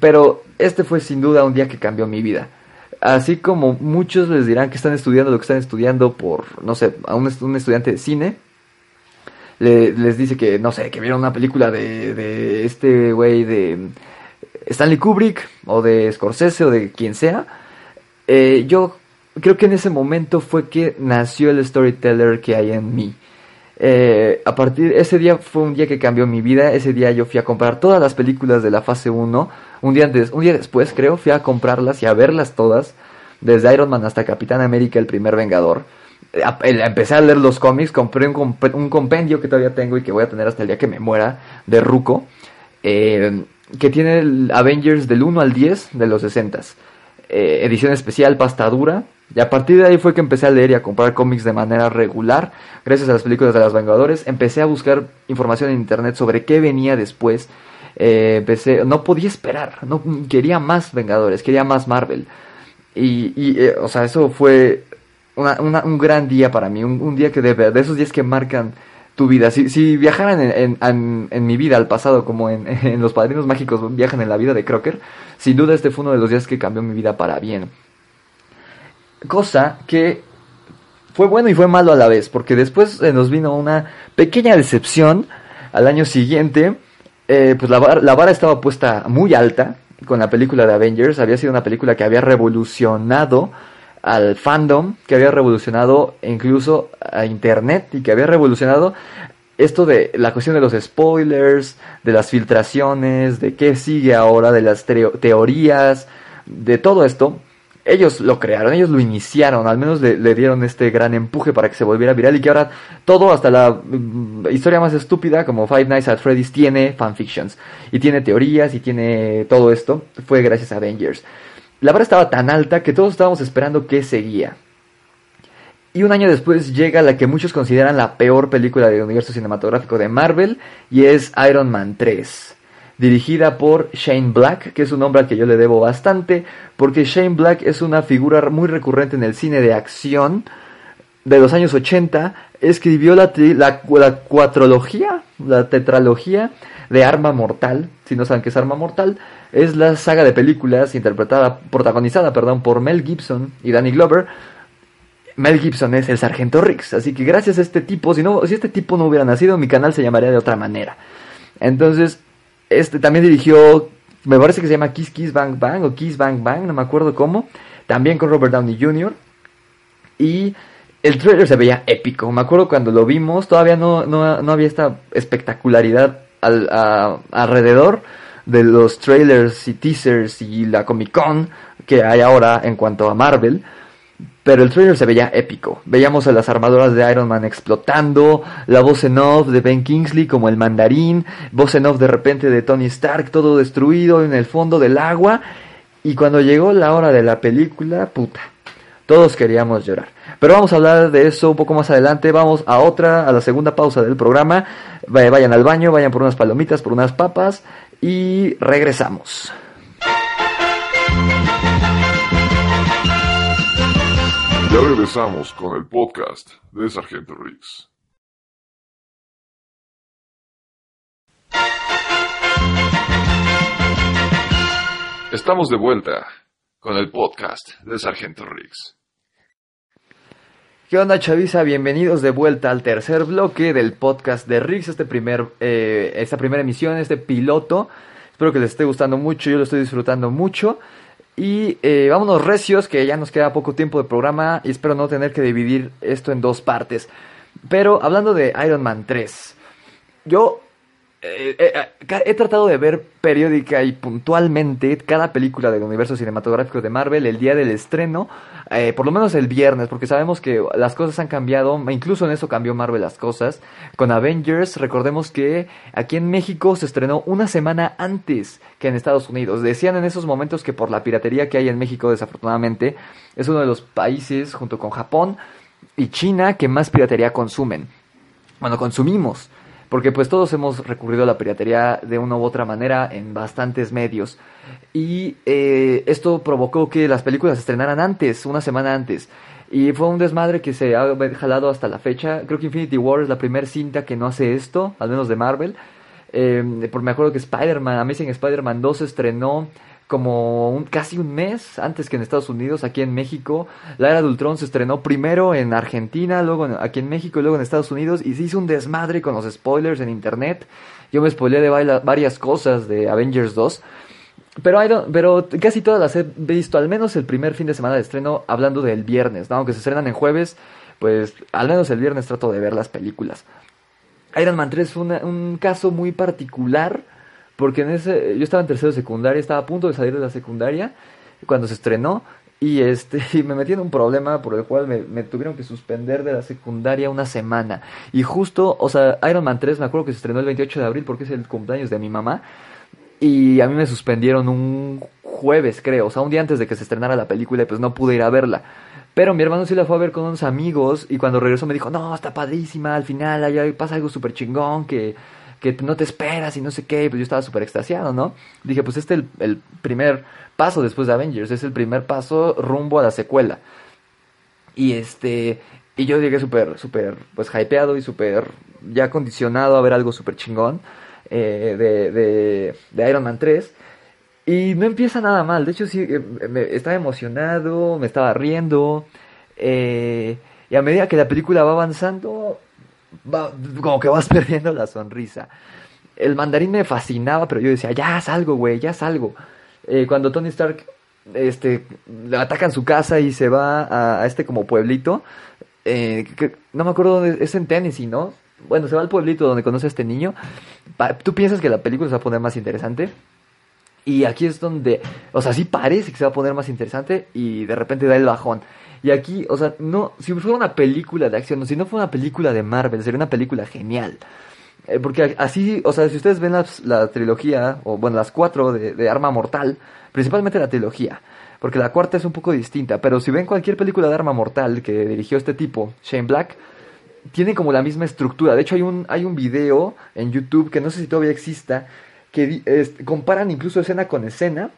Pero este fue sin duda un día que cambió mi vida así como muchos les dirán que están estudiando lo que están estudiando por, no sé, a un, estudiante de cine, les dice que, no sé, que vieron una película de, de este güey de Stanley Kubrick o de Scorsese o de quien sea, eh, yo creo que en ese momento fue que nació el storyteller que hay en mí. Eh, a partir ese día fue un día que cambió mi vida. Ese día yo fui a comprar todas las películas de la fase 1. Un día, antes, un día después, creo, fui a comprarlas y a verlas todas. Desde Iron Man hasta Capitán América, el primer Vengador. Eh, empecé a leer los cómics, compré un, un, compendio que todavía tengo y que voy a tener hasta el día que me muera de Ruco. Eh, que tiene Avengers del 1 al 10 de los 60 eh, edición especial, pasta dura. Y a partir de ahí fue que empecé a leer y a comprar cómics de manera regular. Gracias a las películas de los Vengadores. Empecé a buscar información en internet sobre qué venía después. Eh, empecé, no podía esperar. No, quería más Vengadores, quería más Marvel. Y, eh, o sea, eso fue un gran día para mí. Un, día que de, de esos días que marcan tu vida. Si, viajaran en, mi vida al pasado, como en, Los Padrinos Mágicos viajan en la vida de Crocker, sin duda este fue uno de los días que cambió mi vida para bien. Cosa que fue bueno y fue malo a la vez, porque después nos vino una pequeña decepción al año siguiente. Eh, pues la, la vara estaba puesta muy alta con la película de Avengers. Había sido una película que había revolucionado al fandom, que había revolucionado incluso a Internet y que había revolucionado esto de la cuestión de los spoilers, de las filtraciones, de qué sigue ahora, de las teorías, de todo esto. Ellos lo crearon, ellos lo iniciaron, al menos le, dieron este gran empuje para que se volviera viral y que ahora todo, hasta la mm, historia más estúpida como Five Nights at Freddy's, tiene fanfictions y tiene teorías y tiene todo esto, fue gracias a Avengers. La vara estaba tan alta que todos estábamos esperando que seguía. Y un año después llega la que muchos consideran la peor película del universo cinematográfico de Marvel y es Iron Man 3. Dirigida por Shane Black, que es un nombre al que yo le debo bastante, porque Shane Black es una figura muy recurrente en el cine de acción de los años 80. Escribió la, la, la cuatrología, la tetralogía de Arma Mortal. Si no saben qué es Arma Mortal, es la saga de películas interpretada, protagonizada, perdón, por Mel Gibson y Danny Glover. Mel Gibson es el sargento Riggs, así que gracias a este tipo, si no, si este tipo no hubiera nacido, mi canal se llamaría de otra manera. Entonces, este también dirigió, me parece que se llama Kiss Kiss Bang Bang o Kiss Bang Bang, no me acuerdo cómo, también con Robert Downey Jr. Y el trailer se veía épico, me acuerdo cuando lo vimos, todavía no, no, no había esta espectacularidad al, alrededor de los trailers y teasers y la Comic Con que hay ahora en cuanto a Marvel. Pero el trailer se veía épico. Veíamos a las armaduras de Iron Man explotando, la voz en off de Ben Kingsley como el mandarín, voz en off de repente de Tony Stark, todo destruido en el fondo del agua. Y cuando llegó la hora de la película, puta, todos queríamos llorar. Pero vamos a hablar de eso un poco más adelante. Vamos a otra, a la segunda pausa del programa. Vayan al baño, vayan por unas palomitas, por unas papas y regresamos. Ya regresamos con el podcast de Sargento Riggs. Estamos de vuelta con el podcast de Sargento Riggs. ¿Qué onda, Chavisa? Bienvenidos de vuelta al tercer bloque del podcast de Rix, este primer, eh, esta primera emisión, este piloto. Espero que les esté gustando mucho, yo lo estoy disfrutando mucho. Y eh, vámonos recios, que ya nos queda poco tiempo de programa y espero no tener que dividir esto en dos partes. Pero hablando de Iron Man 3, yo eh, eh, eh, he tratado de ver periódica y puntualmente cada película del universo cinematográfico de Marvel el día del estreno, por lo menos el viernes, porque sabemos que las cosas han cambiado, incluso en eso cambió Marvel las cosas. Con Avengers, recordemos que aquí en México se estrenó una semana antes que en Estados Unidos. Decían en esos momentos que por la piratería que hay en México, desafortunadamente, es uno de los países, junto con Japón y China, que más piratería consumen. Bueno, consumimos porque pues todos hemos recurrido a la piratería de una u otra manera en bastantes medios. Y eh, esto provocó que las películas se estrenaran antes, una semana antes. Y fue un desmadre que se ha jalado hasta la fecha. Creo que Infinity War es la primera cinta que no hace esto, al menos de Marvel. Eh, por me acuerdo que Spider-Man, Amazing Spider-Man 2 se estrenó como un, casi un mes antes que en Estados Unidos, aquí en México. La era de Ultron se estrenó primero en Argentina, luego aquí en México y luego en Estados Unidos y se hizo un desmadre con los spoilers en internet. Yo me spoileé de varias cosas de Avengers 2. Pero, pero casi todas las he visto, al menos el primer fin de semana de estreno, hablando del viernes, aunque se estrenan en jueves, pues al menos el viernes trato de ver las películas. Iron Man 3 fue un caso muy particular porque en ese, yo estaba en tercero de secundaria, estaba a punto de salir de la secundaria cuando se estrenó. Y este, me metí en un problema por el cual me, tuvieron que suspender de la secundaria una semana. Y justo, o sea, Iron Man 3 me acuerdo que se estrenó el 28 de abril porque es el cumpleaños de mi mamá. Y a mí me suspendieron un jueves, creo, o sea, un día antes de que se estrenara la película y pues no pude ir a verla. Pero mi hermano sí la fue a ver con unos amigos y cuando regresó me dijo, no, está padrísima, al final ahí pasa algo súper chingón que que no te esperas y no sé qué, pues yo estaba súper extasiado, ¿no? Dije, pues este es el, primer paso después de Avengers, es el primer paso rumbo a la secuela. Y este, y yo llegué súper, súper, pues hypeado y súper ya condicionado a ver algo súper chingón eh, de, de, de, Iron Man 3. Y no empieza nada mal, de hecho sí, eh, me, estaba emocionado, me estaba riendo. Eh, y a medida que la película va avanzando, como que vas perdiendo la sonrisa. El mandarín me fascinaba, pero yo decía, ya salgo, güey, ya salgo. Eh, cuando Tony Stark este, atacan su casa y se va a, este como pueblito, eh, no me acuerdo dónde, es en Tennessee, ¿no? Bueno, se va al pueblito donde conoce a este niño. ¿Tú piensas que la película se va a poner más interesante? Y aquí es donde, o sea, sí parece que se va a poner más interesante y de repente da el bajón. Y aquí, o sea, no, si fuera una película de acción, si no fuera una película de Marvel, sería una película genial. Eh, porque así, o sea, si ustedes ven la, trilogía, o bueno, las cuatro de, Arma Mortal, principalmente la trilogía, porque la cuarta es un poco distinta, pero si ven cualquier película de Arma Mortal que dirigió este tipo, Shane Black, tiene como la misma estructura. De hecho, hay un, hay un video en YouTube que no sé si todavía exista, que comparan incluso escena con escena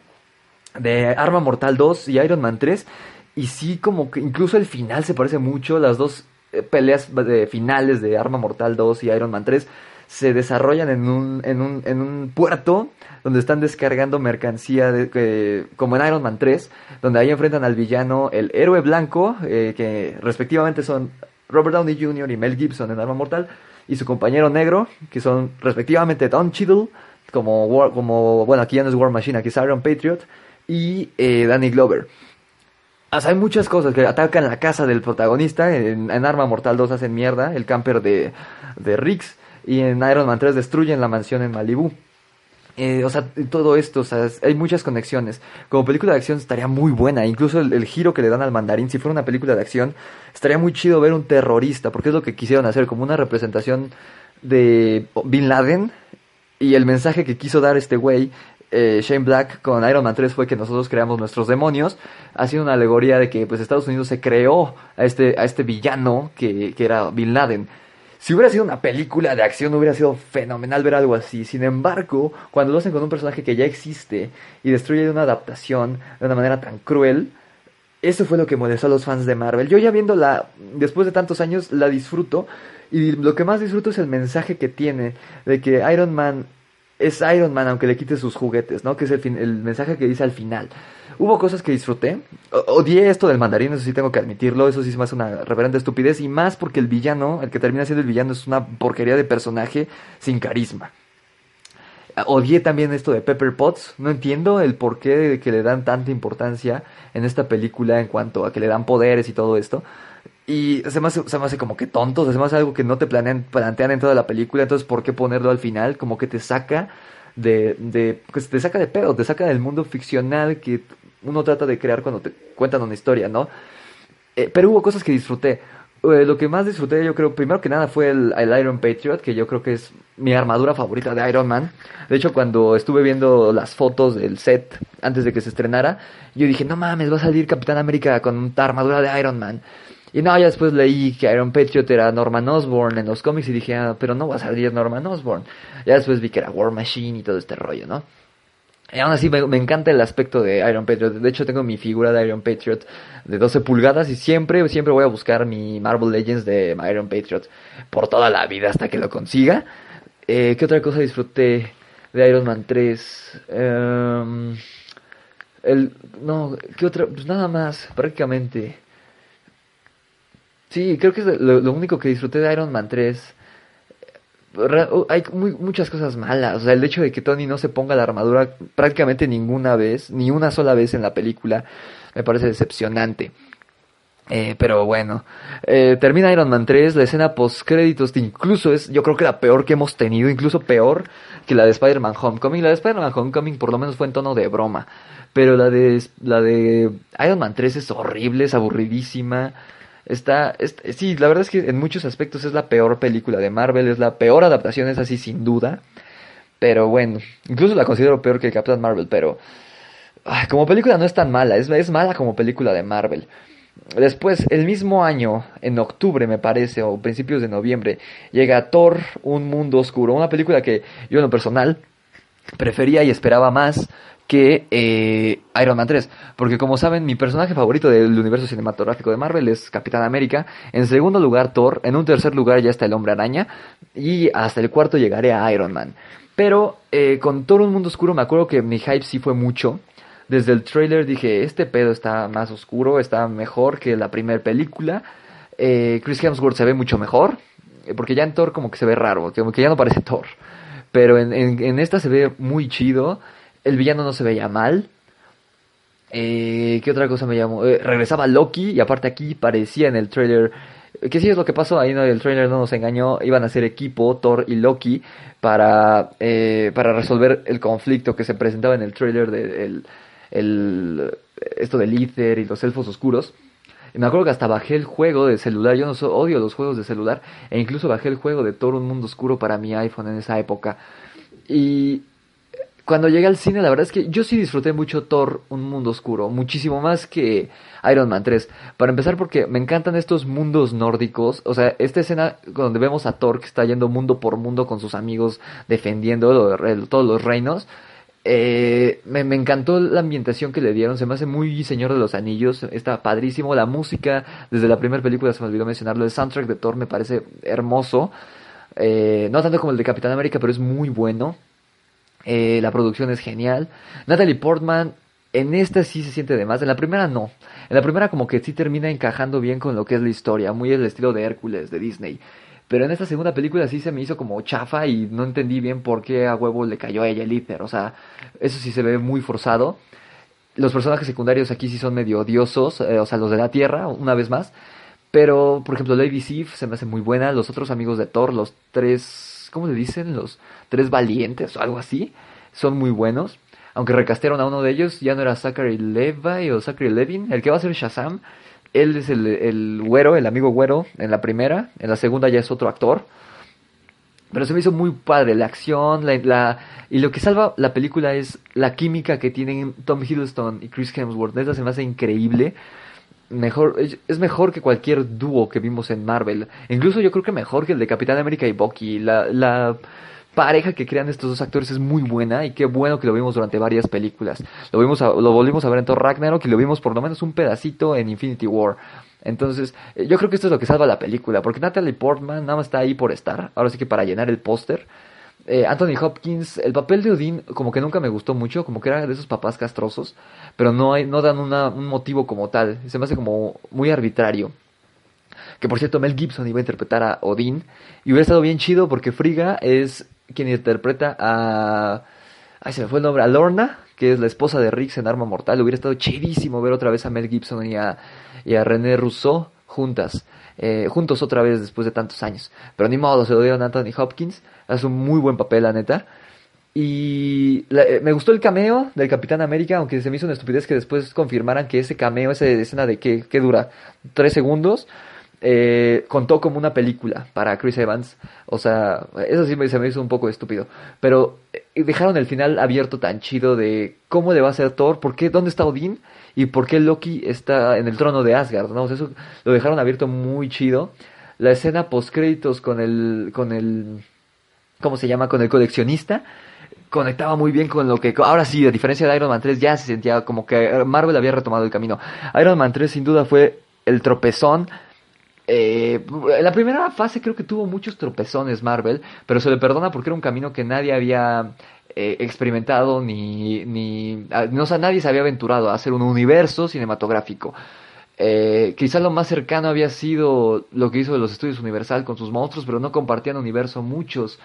de Arma Mortal 2 y Iron Man 3 y sí, como que incluso el final se parece mucho. Las dos eh, peleas de finales de Arma Mortal 2 y Iron Man 3 se desarrollan en un, en un, en un puerto donde están descargando mercancía de, como en Iron Man 3, donde ahí enfrentan al villano el héroe blanco, eh, que respectivamente son Robert Downey Jr. y Mel Gibson en Arma Mortal, y su compañero negro, que son respectivamente Don Cheadle, como, como bueno, aquí ya no es War Machine, aquí es Iron Patriot, y eh, Danny Glover hay muchas cosas que atacan la casa del protagonista. En, Arma Mortal 2 hacen mierda el camper de, de Riggs. Y en Iron Man 3 destruyen la mansión en Malibu. Eh, o sea, todo esto, o sea, hay muchas conexiones. Como película de acción estaría muy buena. Incluso el, giro que le dan al mandarín, si fuera una película de acción, estaría muy chido ver un terrorista, porque es lo que quisieron hacer, como una representación de Bin Laden. Y el mensaje que quiso dar este güey eh, Shane Black con Iron Man 3 fue que nosotros creamos nuestros demonios, ha sido una alegoría de que pues Estados Unidos se creó a este, a este villano que, que era Bin Laden. Si hubiera sido una película de acción hubiera sido fenomenal ver algo así. Sin embargo, cuando lo hacen con un personaje que ya existe y destruye una adaptación de una manera tan cruel, eso fue lo que molestó a los fans de Marvel. Yo ya viéndola, después de tantos años, la disfruto. Y lo que más disfruto es el mensaje que tiene de que Iron Man es Iron Man aunque le quite sus juguetes, ¿no? Que es el, mensaje que dice al final. Hubo cosas que disfruté. Odié esto del mandarín, eso sí tengo que admitirlo. Eso sí me hace una reverente estupidez. Y más porque el villano, el que termina siendo el villano, es una porquería de personaje sin carisma. Odié también esto de Pepper Potts. No entiendo el porqué de que le dan tanta importancia en esta película en cuanto a que le dan poderes y todo esto. Y se me hace, se hace como que tonto, se me hace algo que no te planean, plantean en toda la película, entonces ¿por qué ponerlo al final? Como que te saca de, de, pues te saca de pedo, te saca del mundo ficcional que uno trata de crear cuando te cuentan una historia, ¿no? Eh, pero hubo cosas que disfruté. Eh, lo que más disfruté, yo creo, primero que nada fue el, el Iron Patriot, que yo creo que es mi armadura favorita de Iron Man. De hecho, cuando estuve viendo las fotos del set antes de que se estrenara, yo dije, no mames, va a salir Capitán América con una armadura de Iron Man. Y no, ya después leí que Iron Patriot era Norman Osborn en los cómics y dije, ah, pero no va a salir Norman Osborn. Ya después vi que era War Machine y todo este rollo, ¿no? Y aún así me, encanta el aspecto de Iron Patriot. De hecho tengo mi figura de Iron Patriot de 12 pulgadas y siempre, siempre voy a buscar mi Marvel Legends de Iron Patriot por toda la vida hasta que lo consiga. Eh, ¿Qué otra cosa disfruté de Iron Man 3? Em, el, no, ¿qué otra? Pues nada más, prácticamente. Sí, creo que es lo, único que disfruté de Iron Man 3. Ra- uh, Hay muchas cosas malas. O sea, el hecho de que Tony no se ponga la armadura prácticamente ninguna vez, ni una sola vez en la película, me parece decepcionante. Eh, pero bueno, eh, termina Iron Man 3, la escena post créditos incluso es, yo creo que la peor que hemos tenido, incluso peor que la de Spider-Man Homecoming. La de Spider-Man Homecoming por lo menos fue en tono de broma, pero la de la de Iron Man 3 es horrible, es aburridísima. Está, es- sí, la verdad es que en muchos aspectos es la peor película de Marvel, es la peor adaptación, es así sin duda. Pero bueno, incluso la considero peor que Captain Marvel, pero como película no es tan mala, es, es mala como película de Marvel. Después, el mismo año, en octubre me parece, o principios de noviembre, llega Thor, Un Mundo Oscuro, una película que yo en lo personal prefería y esperaba más que eh, Iron Man 3. Porque como saben, mi personaje favorito del universo cinematográfico de Marvel es Capitán América. En segundo lugar, Thor. En un tercer lugar ya está el Hombre Araña. Y hasta el cuarto llegaré a Iron Man. Pero eh, con Thor Un Mundo Oscuro me acuerdo que mi hype sí fue mucho. Desde el trailer dije, este pedo está más oscuro, está mejor que la primera película. Eh, Chris Hemsworth se ve mucho mejor. eh, Porque ya en Thor como que se ve raro, como que ya no parece Thor. Pero en, en, en esta se ve muy chido. El villano no se veía mal. Eh, ¿Qué otra cosa me llamó? Eh, regresaba Loki y aparte aquí parecía en el trailer... Que sí es lo que pasó, ahí no, el trailer no nos engañó, iban a ser equipo Thor y Loki para, eh, para resolver el conflicto que se presentaba en el trailer de el, el- esto del Ether y los elfos oscuros. Y me acuerdo que hasta bajé el juego de celular, yo no so- odio los juegos de celular, e incluso bajé el juego de Thor Un Mundo Oscuro para mi iPhone en esa época. Y cuando llegué al cine, la verdad es que yo sí disfruté mucho Thor Un Mundo Oscuro, muchísimo más que Iron Man 3. Para empezar porque me encantan estos mundos nórdicos, o sea, esta escena donde vemos a Thor que está yendo mundo por mundo con sus amigos defendiendo todos los reinos. Eh, me, me encantó la ambientación que le dieron, se me hace muy Señor de los Anillos, está padrísimo, la música, desde la primera película se me olvidó mencionarlo, el soundtrack de Thor me parece hermoso, Eh, no tanto como el de Capitán América, pero es muy bueno. Eh, la producción es genial. Natalie Portman, en esta sí se siente de más. En la primera no. En la primera como que sí termina encajando bien con lo que es la historia. Muy el estilo de Hércules, de Disney. Pero en esta segunda película sí se me hizo como chafa y no entendí bien por qué a huevo le cayó a ella el Ether. O sea, eso sí se ve muy forzado. Los personajes secundarios aquí sí son medio odiosos. eh, o sea, los de la Tierra, una vez más. Pero, por ejemplo, Lady Sif se me hace muy buena. Los otros amigos de Thor, los tres, ¿cómo le dicen? Los tres valientes o algo así, son muy buenos. Aunque recastearon a uno de ellos, ya no era Zachary Levi o Zachary Levin, el que va a ser Shazam. Él es el, güero, el amigo güero en la primera. En la segunda ya es otro actor. Pero se me hizo muy padre la acción, la, la- y lo que salva la película es la química que tienen Tom Hiddleston y Chris Hemsworth. Neta se me hace increíble. Mejor, es mejor que cualquier dúo que vimos en Marvel. Incluso yo creo que mejor que el de Capitán América y Bucky. La, la pareja que crean estos dos actores es muy buena y qué bueno que lo vimos durante varias películas. Lo vimos a- lo volvimos a ver en Thor Ragnarok y lo vimos por lo menos un pedacito en Infinity War. Entonces, eh, yo creo que esto es lo que salva la película, porque Natalie Portman nada más está ahí por estar, ahora sí que para llenar el póster. Eh, Anthony Hopkins, el papel de Odín como que nunca me gustó mucho, como que era de esos papás castrosos, pero no, hay, no dan una, un motivo como tal, se me hace como muy arbitrario. Que por cierto, Mel Gibson iba a interpretar a Odín, y hubiera estado bien chido porque Frigga es quien interpreta a... Ay, se me fue el nombre, a Lorna, que es la esposa de Riggs en Arma Mortal. Hubiera estado chidísimo ver otra vez a Mel Gibson y a, y a René Rousseau juntas. Eh, juntos otra vez después de tantos años. Pero ni modo, se lo dieron a Anthony Hopkins. Hace un muy buen papel, la neta. Y eh, me gustó el cameo del Capitán América, aunque se me hizo una estupidez que después confirmaran que ese cameo, esa escena de que, que dura tres segundos, eh, contó como una película para Chris Evans. O sea, eso sí me, se me hizo un poco estúpido. Pero eh, dejaron el final abierto tan chido de cómo le va a ser Thor, por qué, dónde está Odín y por qué Loki está en el trono de Asgard, ¿no? eso lo dejaron abierto muy chido. La escena post créditos con el, con el, ¿cómo se llama? Con el coleccionista conectaba muy bien con lo que ahora sí, a diferencia de Iron Man 3 ya se sentía como que Marvel había retomado el camino. Iron Man 3 sin duda fue el tropezón eh, en la primera fase creo que tuvo muchos tropezones Marvel, pero se le perdona porque era un camino que nadie había eh, experimentado ni, ni ah, no, o nadie se había aventurado a hacer un universo cinematográfico. Eh, quizá lo más cercano había sido lo que hizo los estudios Universal con sus monstruos, pero no compartían universo muchos.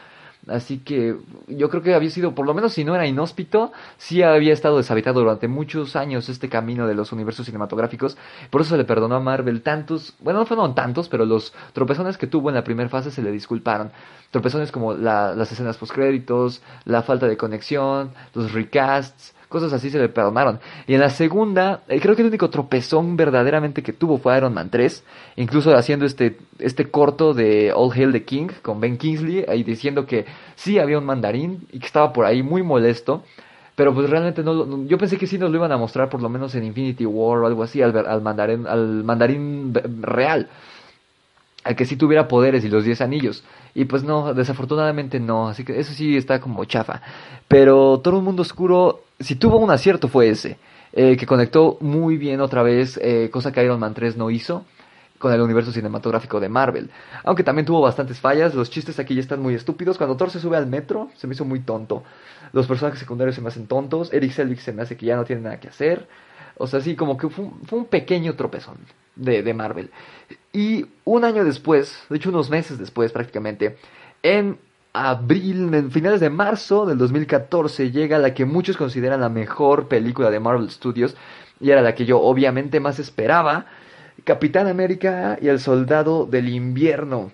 Así que yo creo que había sido, por lo menos si no era inhóspito, sí había estado deshabitado durante muchos años este camino de los universos cinematográficos. Por eso se le perdonó a Marvel tantos, bueno, no fueron tantos, pero los tropezones que tuvo en la primera fase se le disculparon. Tropezones como las escenas postcréditos, la falta de conexión, los recasts, cosas así se le perdonaron. Y en la segunda, eh, creo que el único tropezón verdaderamente que tuvo fue Iron Man 3, incluso haciendo este, este corto de All Hail the King con Ben Kingsley, ahí diciendo que sí había un mandarín y que estaba por ahí muy molesto. Pero pues realmente no, yo pensé que sí nos lo iban a mostrar por lo menos en Infinity War o algo así al, al mandarín, al mandarín real al que sí tuviera poderes y los 10 anillos. Y pues no, desafortunadamente no, así que eso sí está como chafa. Pero todo un mundo oscuro, si tuvo un acierto fue ese, eh, que conectó muy bien otra vez, eh, cosa que Iron Man 3 no hizo con el universo cinematográfico de Marvel. Aunque también tuvo bastantes fallas, los chistes aquí ya están muy estúpidos. Cuando Thor se sube al metro, se me hizo muy tonto. Los personajes secundarios se me hacen tontos. Eric Selvig se me hace que ya no tiene nada que hacer. O sea, sí, como que fue un, pequeño tropezón de, de, Marvel. Y un año después, de hecho unos meses después prácticamente, en abril, en finales de marzo del 2014, llega la que muchos consideran la mejor película de Marvel Studios, y era la que yo obviamente más esperaba, Capitán América y el Soldado del Invierno.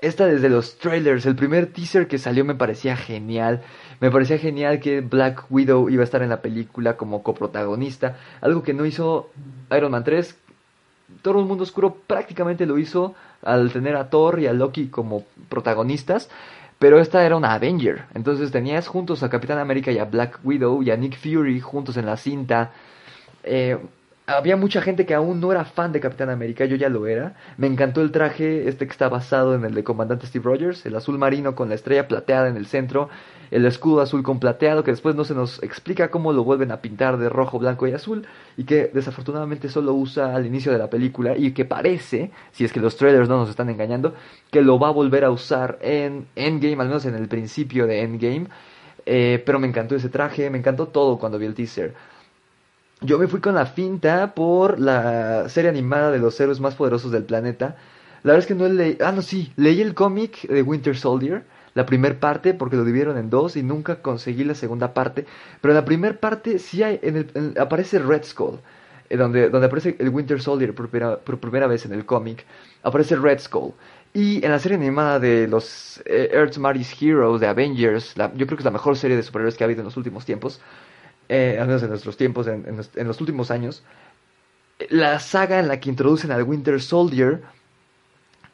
Esta desde los trailers, el primer teaser que salió me parecía genial. Me parecía genial que Black Widow iba a estar en la película como coprotagonista, algo que no hizo Iron Man 3. Todo el mundo oscuro prácticamente lo hizo al tener a Thor y a Loki como protagonistas, pero esta era una Avenger. Entonces tenías juntos a Capitán América y a Black Widow y a Nick Fury juntos en la cinta. Eh, había mucha gente que aún no era fan de Capitán América, yo ya lo era. Me encantó el traje, este que está basado en el de Comandante Steve Rogers, el azul marino con la estrella plateada en el centro, el escudo azul con plateado, que después no se nos explica cómo lo vuelven a pintar de rojo, blanco y azul, y que desafortunadamente solo usa al inicio de la película, y que parece, si es que los trailers no nos están engañando, que lo va a volver a usar en Endgame, al menos en el principio de Endgame. Eh, pero me encantó ese traje, me encantó todo cuando vi el teaser. Yo me fui con la finta por la serie animada de los héroes más poderosos del planeta. La verdad es que no leí... Ah, no, sí. Leí el cómic de Winter Soldier, la primera parte, porque lo dividieron en dos y nunca conseguí la segunda parte. Pero en la primera parte sí hay... En el, aparece Red Skull. Eh, donde, donde aparece el Winter Soldier por primera, por primera vez en el cómic. Aparece Red Skull. Y en la serie animada de los eh, Earth's Mightiest Heroes de Avengers, yo creo que es la mejor serie de superhéroes que ha habido en los últimos tiempos eh, al menos en nuestros tiempos, en, los últimos años, la saga en la que introducen al Winter Soldier,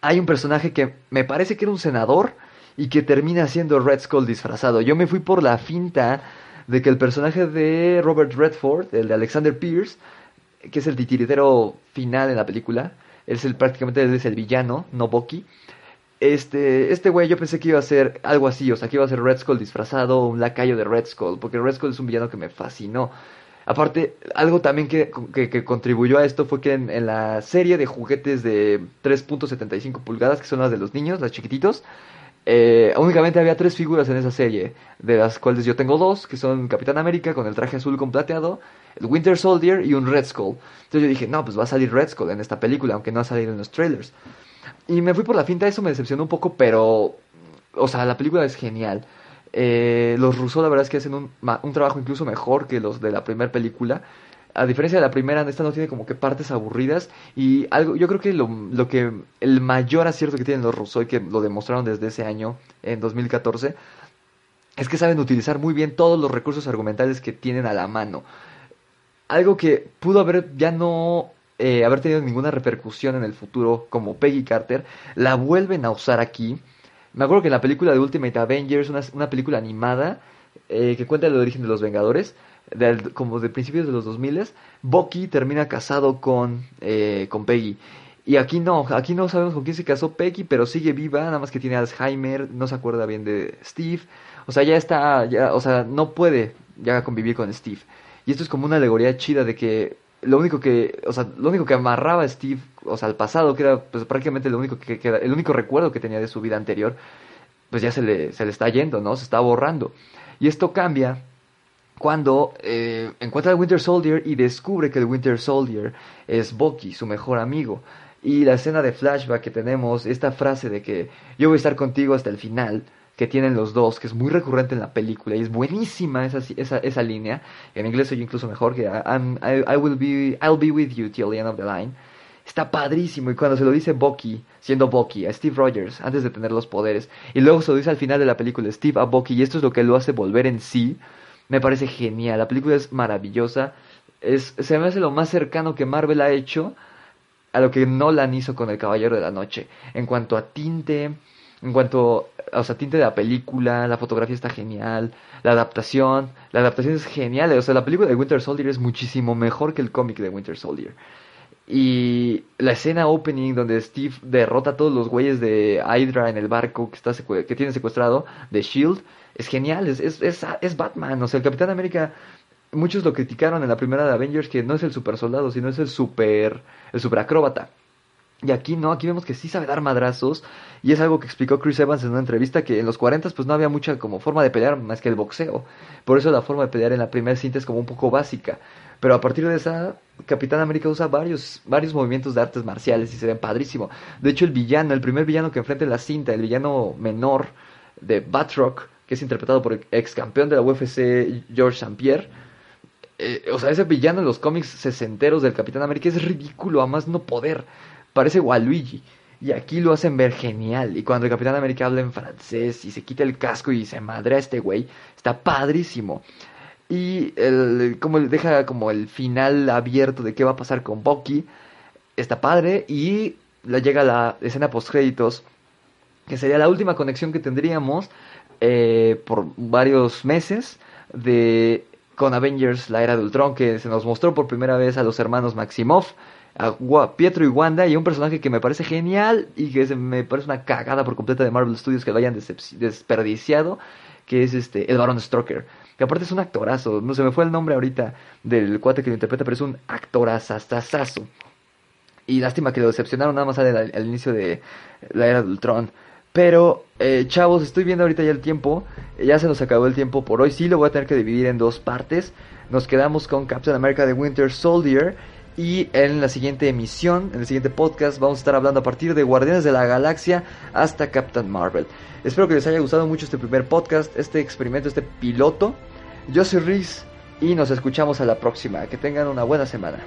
hay un personaje que me parece que era un senador y que termina siendo Red Skull disfrazado. Yo me fui por la finta de que el personaje de Robert Redford, el de Alexander Pierce, que es el titiritero final en la película, es el prácticamente es el villano, no Bucky este, este güey yo pensé que iba a ser algo así, o sea, que iba a ser Red Skull disfrazado, un lacayo de Red Skull, porque Red Skull es un villano que me fascinó. Aparte, algo también que, que, contribuyó a esto fue que en, la serie de juguetes de 3.75 pulgadas, que son las de los niños, las chiquititos, Eh, únicamente había tres figuras en esa serie, de las cuales yo tengo dos, que son Capitán América con el traje azul con plateado, el Winter Soldier y un Red Skull. Entonces yo dije, no, pues va a salir Red Skull en esta película, aunque no ha salido en los trailers. Y me fui por la finta, eso me decepcionó un poco, pero, o sea, la película es genial. Eh, los rusos la verdad es que hacen un, un trabajo incluso mejor que los de la primera película a diferencia de la primera, esta no tiene como que partes aburridas y algo, yo creo que lo, lo que el mayor acierto que tienen los Rousseau y que lo demostraron desde ese año, en 2014, es que saben utilizar muy bien todos los recursos argumentales que tienen a la mano. Algo que pudo haber ya no eh, haber tenido ninguna repercusión en el futuro, como Peggy Carter, la vuelven a usar aquí. Me acuerdo que en la película de Ultimate Avengers, una, película animada eh, que cuenta el origen de los Vengadores, como de principios de los 2000, Bucky termina casado con, eh, con Peggy. Y aquí no, aquí no sabemos con quién se casó Peggy, pero sigue viva, nada más que tiene Alzheimer, no se acuerda bien de Steve. O sea, ya está, ya, o sea, no puede ya convivir con Steve. Y esto es como una alegoría chida de que lo único que, o sea, lo único que amarraba a Steve, o sea, al pasado, que era pues prácticamente lo único que, queda el único recuerdo que tenía de su vida anterior, pues ya se le, se le está yendo, ¿no? Se está borrando. Y esto cambia cuando eh, encuentra al Winter Soldier y descubre que el Winter Soldier es Bucky, su mejor amigo. Y la escena de flashback que tenemos, esta frase de que yo voy a estar contigo hasta el final, que tienen los dos, que es muy recurrente en la película y es buenísima esa, esa, esa línea. En inglés soy incluso mejor que I, will be, I'll be with you till the end of the line. Está padrísimo y cuando se lo dice Bucky, siendo Bucky, a Steve Rogers, antes de tener los poderes, y luego se lo dice al final de la película Steve a Bucky, y esto es lo que lo hace volver en sí, me parece genial. La película es maravillosa. Es, se me hace lo más cercano que Marvel ha hecho a lo que Nolan hizo con El Caballero de la Noche. En cuanto a tinte, en cuanto, o sea, tinte de la película, la fotografía está genial, la adaptación, la adaptación es genial. O sea, la película de Winter Soldier es muchísimo mejor que el cómic de Winter Soldier. Y la escena opening donde Steve derrota a todos los güeyes de Hydra en el barco que, está que tiene secuestrado, de Shield, es genial, es, es, es, Batman. O sea, el Capitán América, muchos lo criticaron en la primera de Avengers que no es el super soldado, sino es el super, el super acróbata. Y aquí no, aquí vemos que sí sabe dar madrazos. Y es algo que explicó Chris Evans en una entrevista que en los 40 pues no había mucha como forma de pelear más que el boxeo. Por eso la forma de pelear en la primera cinta es como un poco básica. Pero a partir de esa, Capitán América usa varios, varios movimientos de artes marciales y se ven padrísimo. De hecho, el villano, el primer villano que enfrenta en la cinta, el villano menor de Batroc, que es interpretado por el ex campeón de la UFC, George St. Pierre. Eh, o sea, ese villano en los cómics sesenteros del Capitán América es ridículo, a más no poder. Parece Waluigi. Y aquí lo hacen ver genial. Y cuando el Capitán América habla en francés y se quita el casco y se madre a este güey, está padrísimo. Y el, como deja como el final abierto de qué va a pasar con Bucky. Está padre. Y le llega la escena post créditos. Que sería la última conexión que tendríamos eh, por varios meses de con Avengers la era de Ultron que se nos mostró por primera vez a los hermanos Maximoff a Pietro y Wanda y un personaje que me parece genial y que me parece una cagada por completa de Marvel Studios que lo hayan desperdiciado que es este el Baron Stroker que aparte es un actorazo, no se me fue el nombre ahorita del cuate que lo interpreta, pero es un actorazazazazo. Y lástima que lo decepcionaron nada más al, inicio de la era de Ultron. Pero, eh, chavos, estoy viendo ahorita ya el tiempo. Ya se nos acabó el tiempo por hoy. Sí, lo voy a tener que dividir en dos partes. Nos quedamos con Captain America de Winter Soldier. Y en la siguiente emisión, en el siguiente podcast, vamos a estar hablando a partir de Guardianes de la Galaxia hasta Captain Marvel. Espero que les haya gustado mucho este primer podcast, este experimento, este piloto. Yo soy Riz y nos escuchamos a la próxima. Que tengan una buena semana.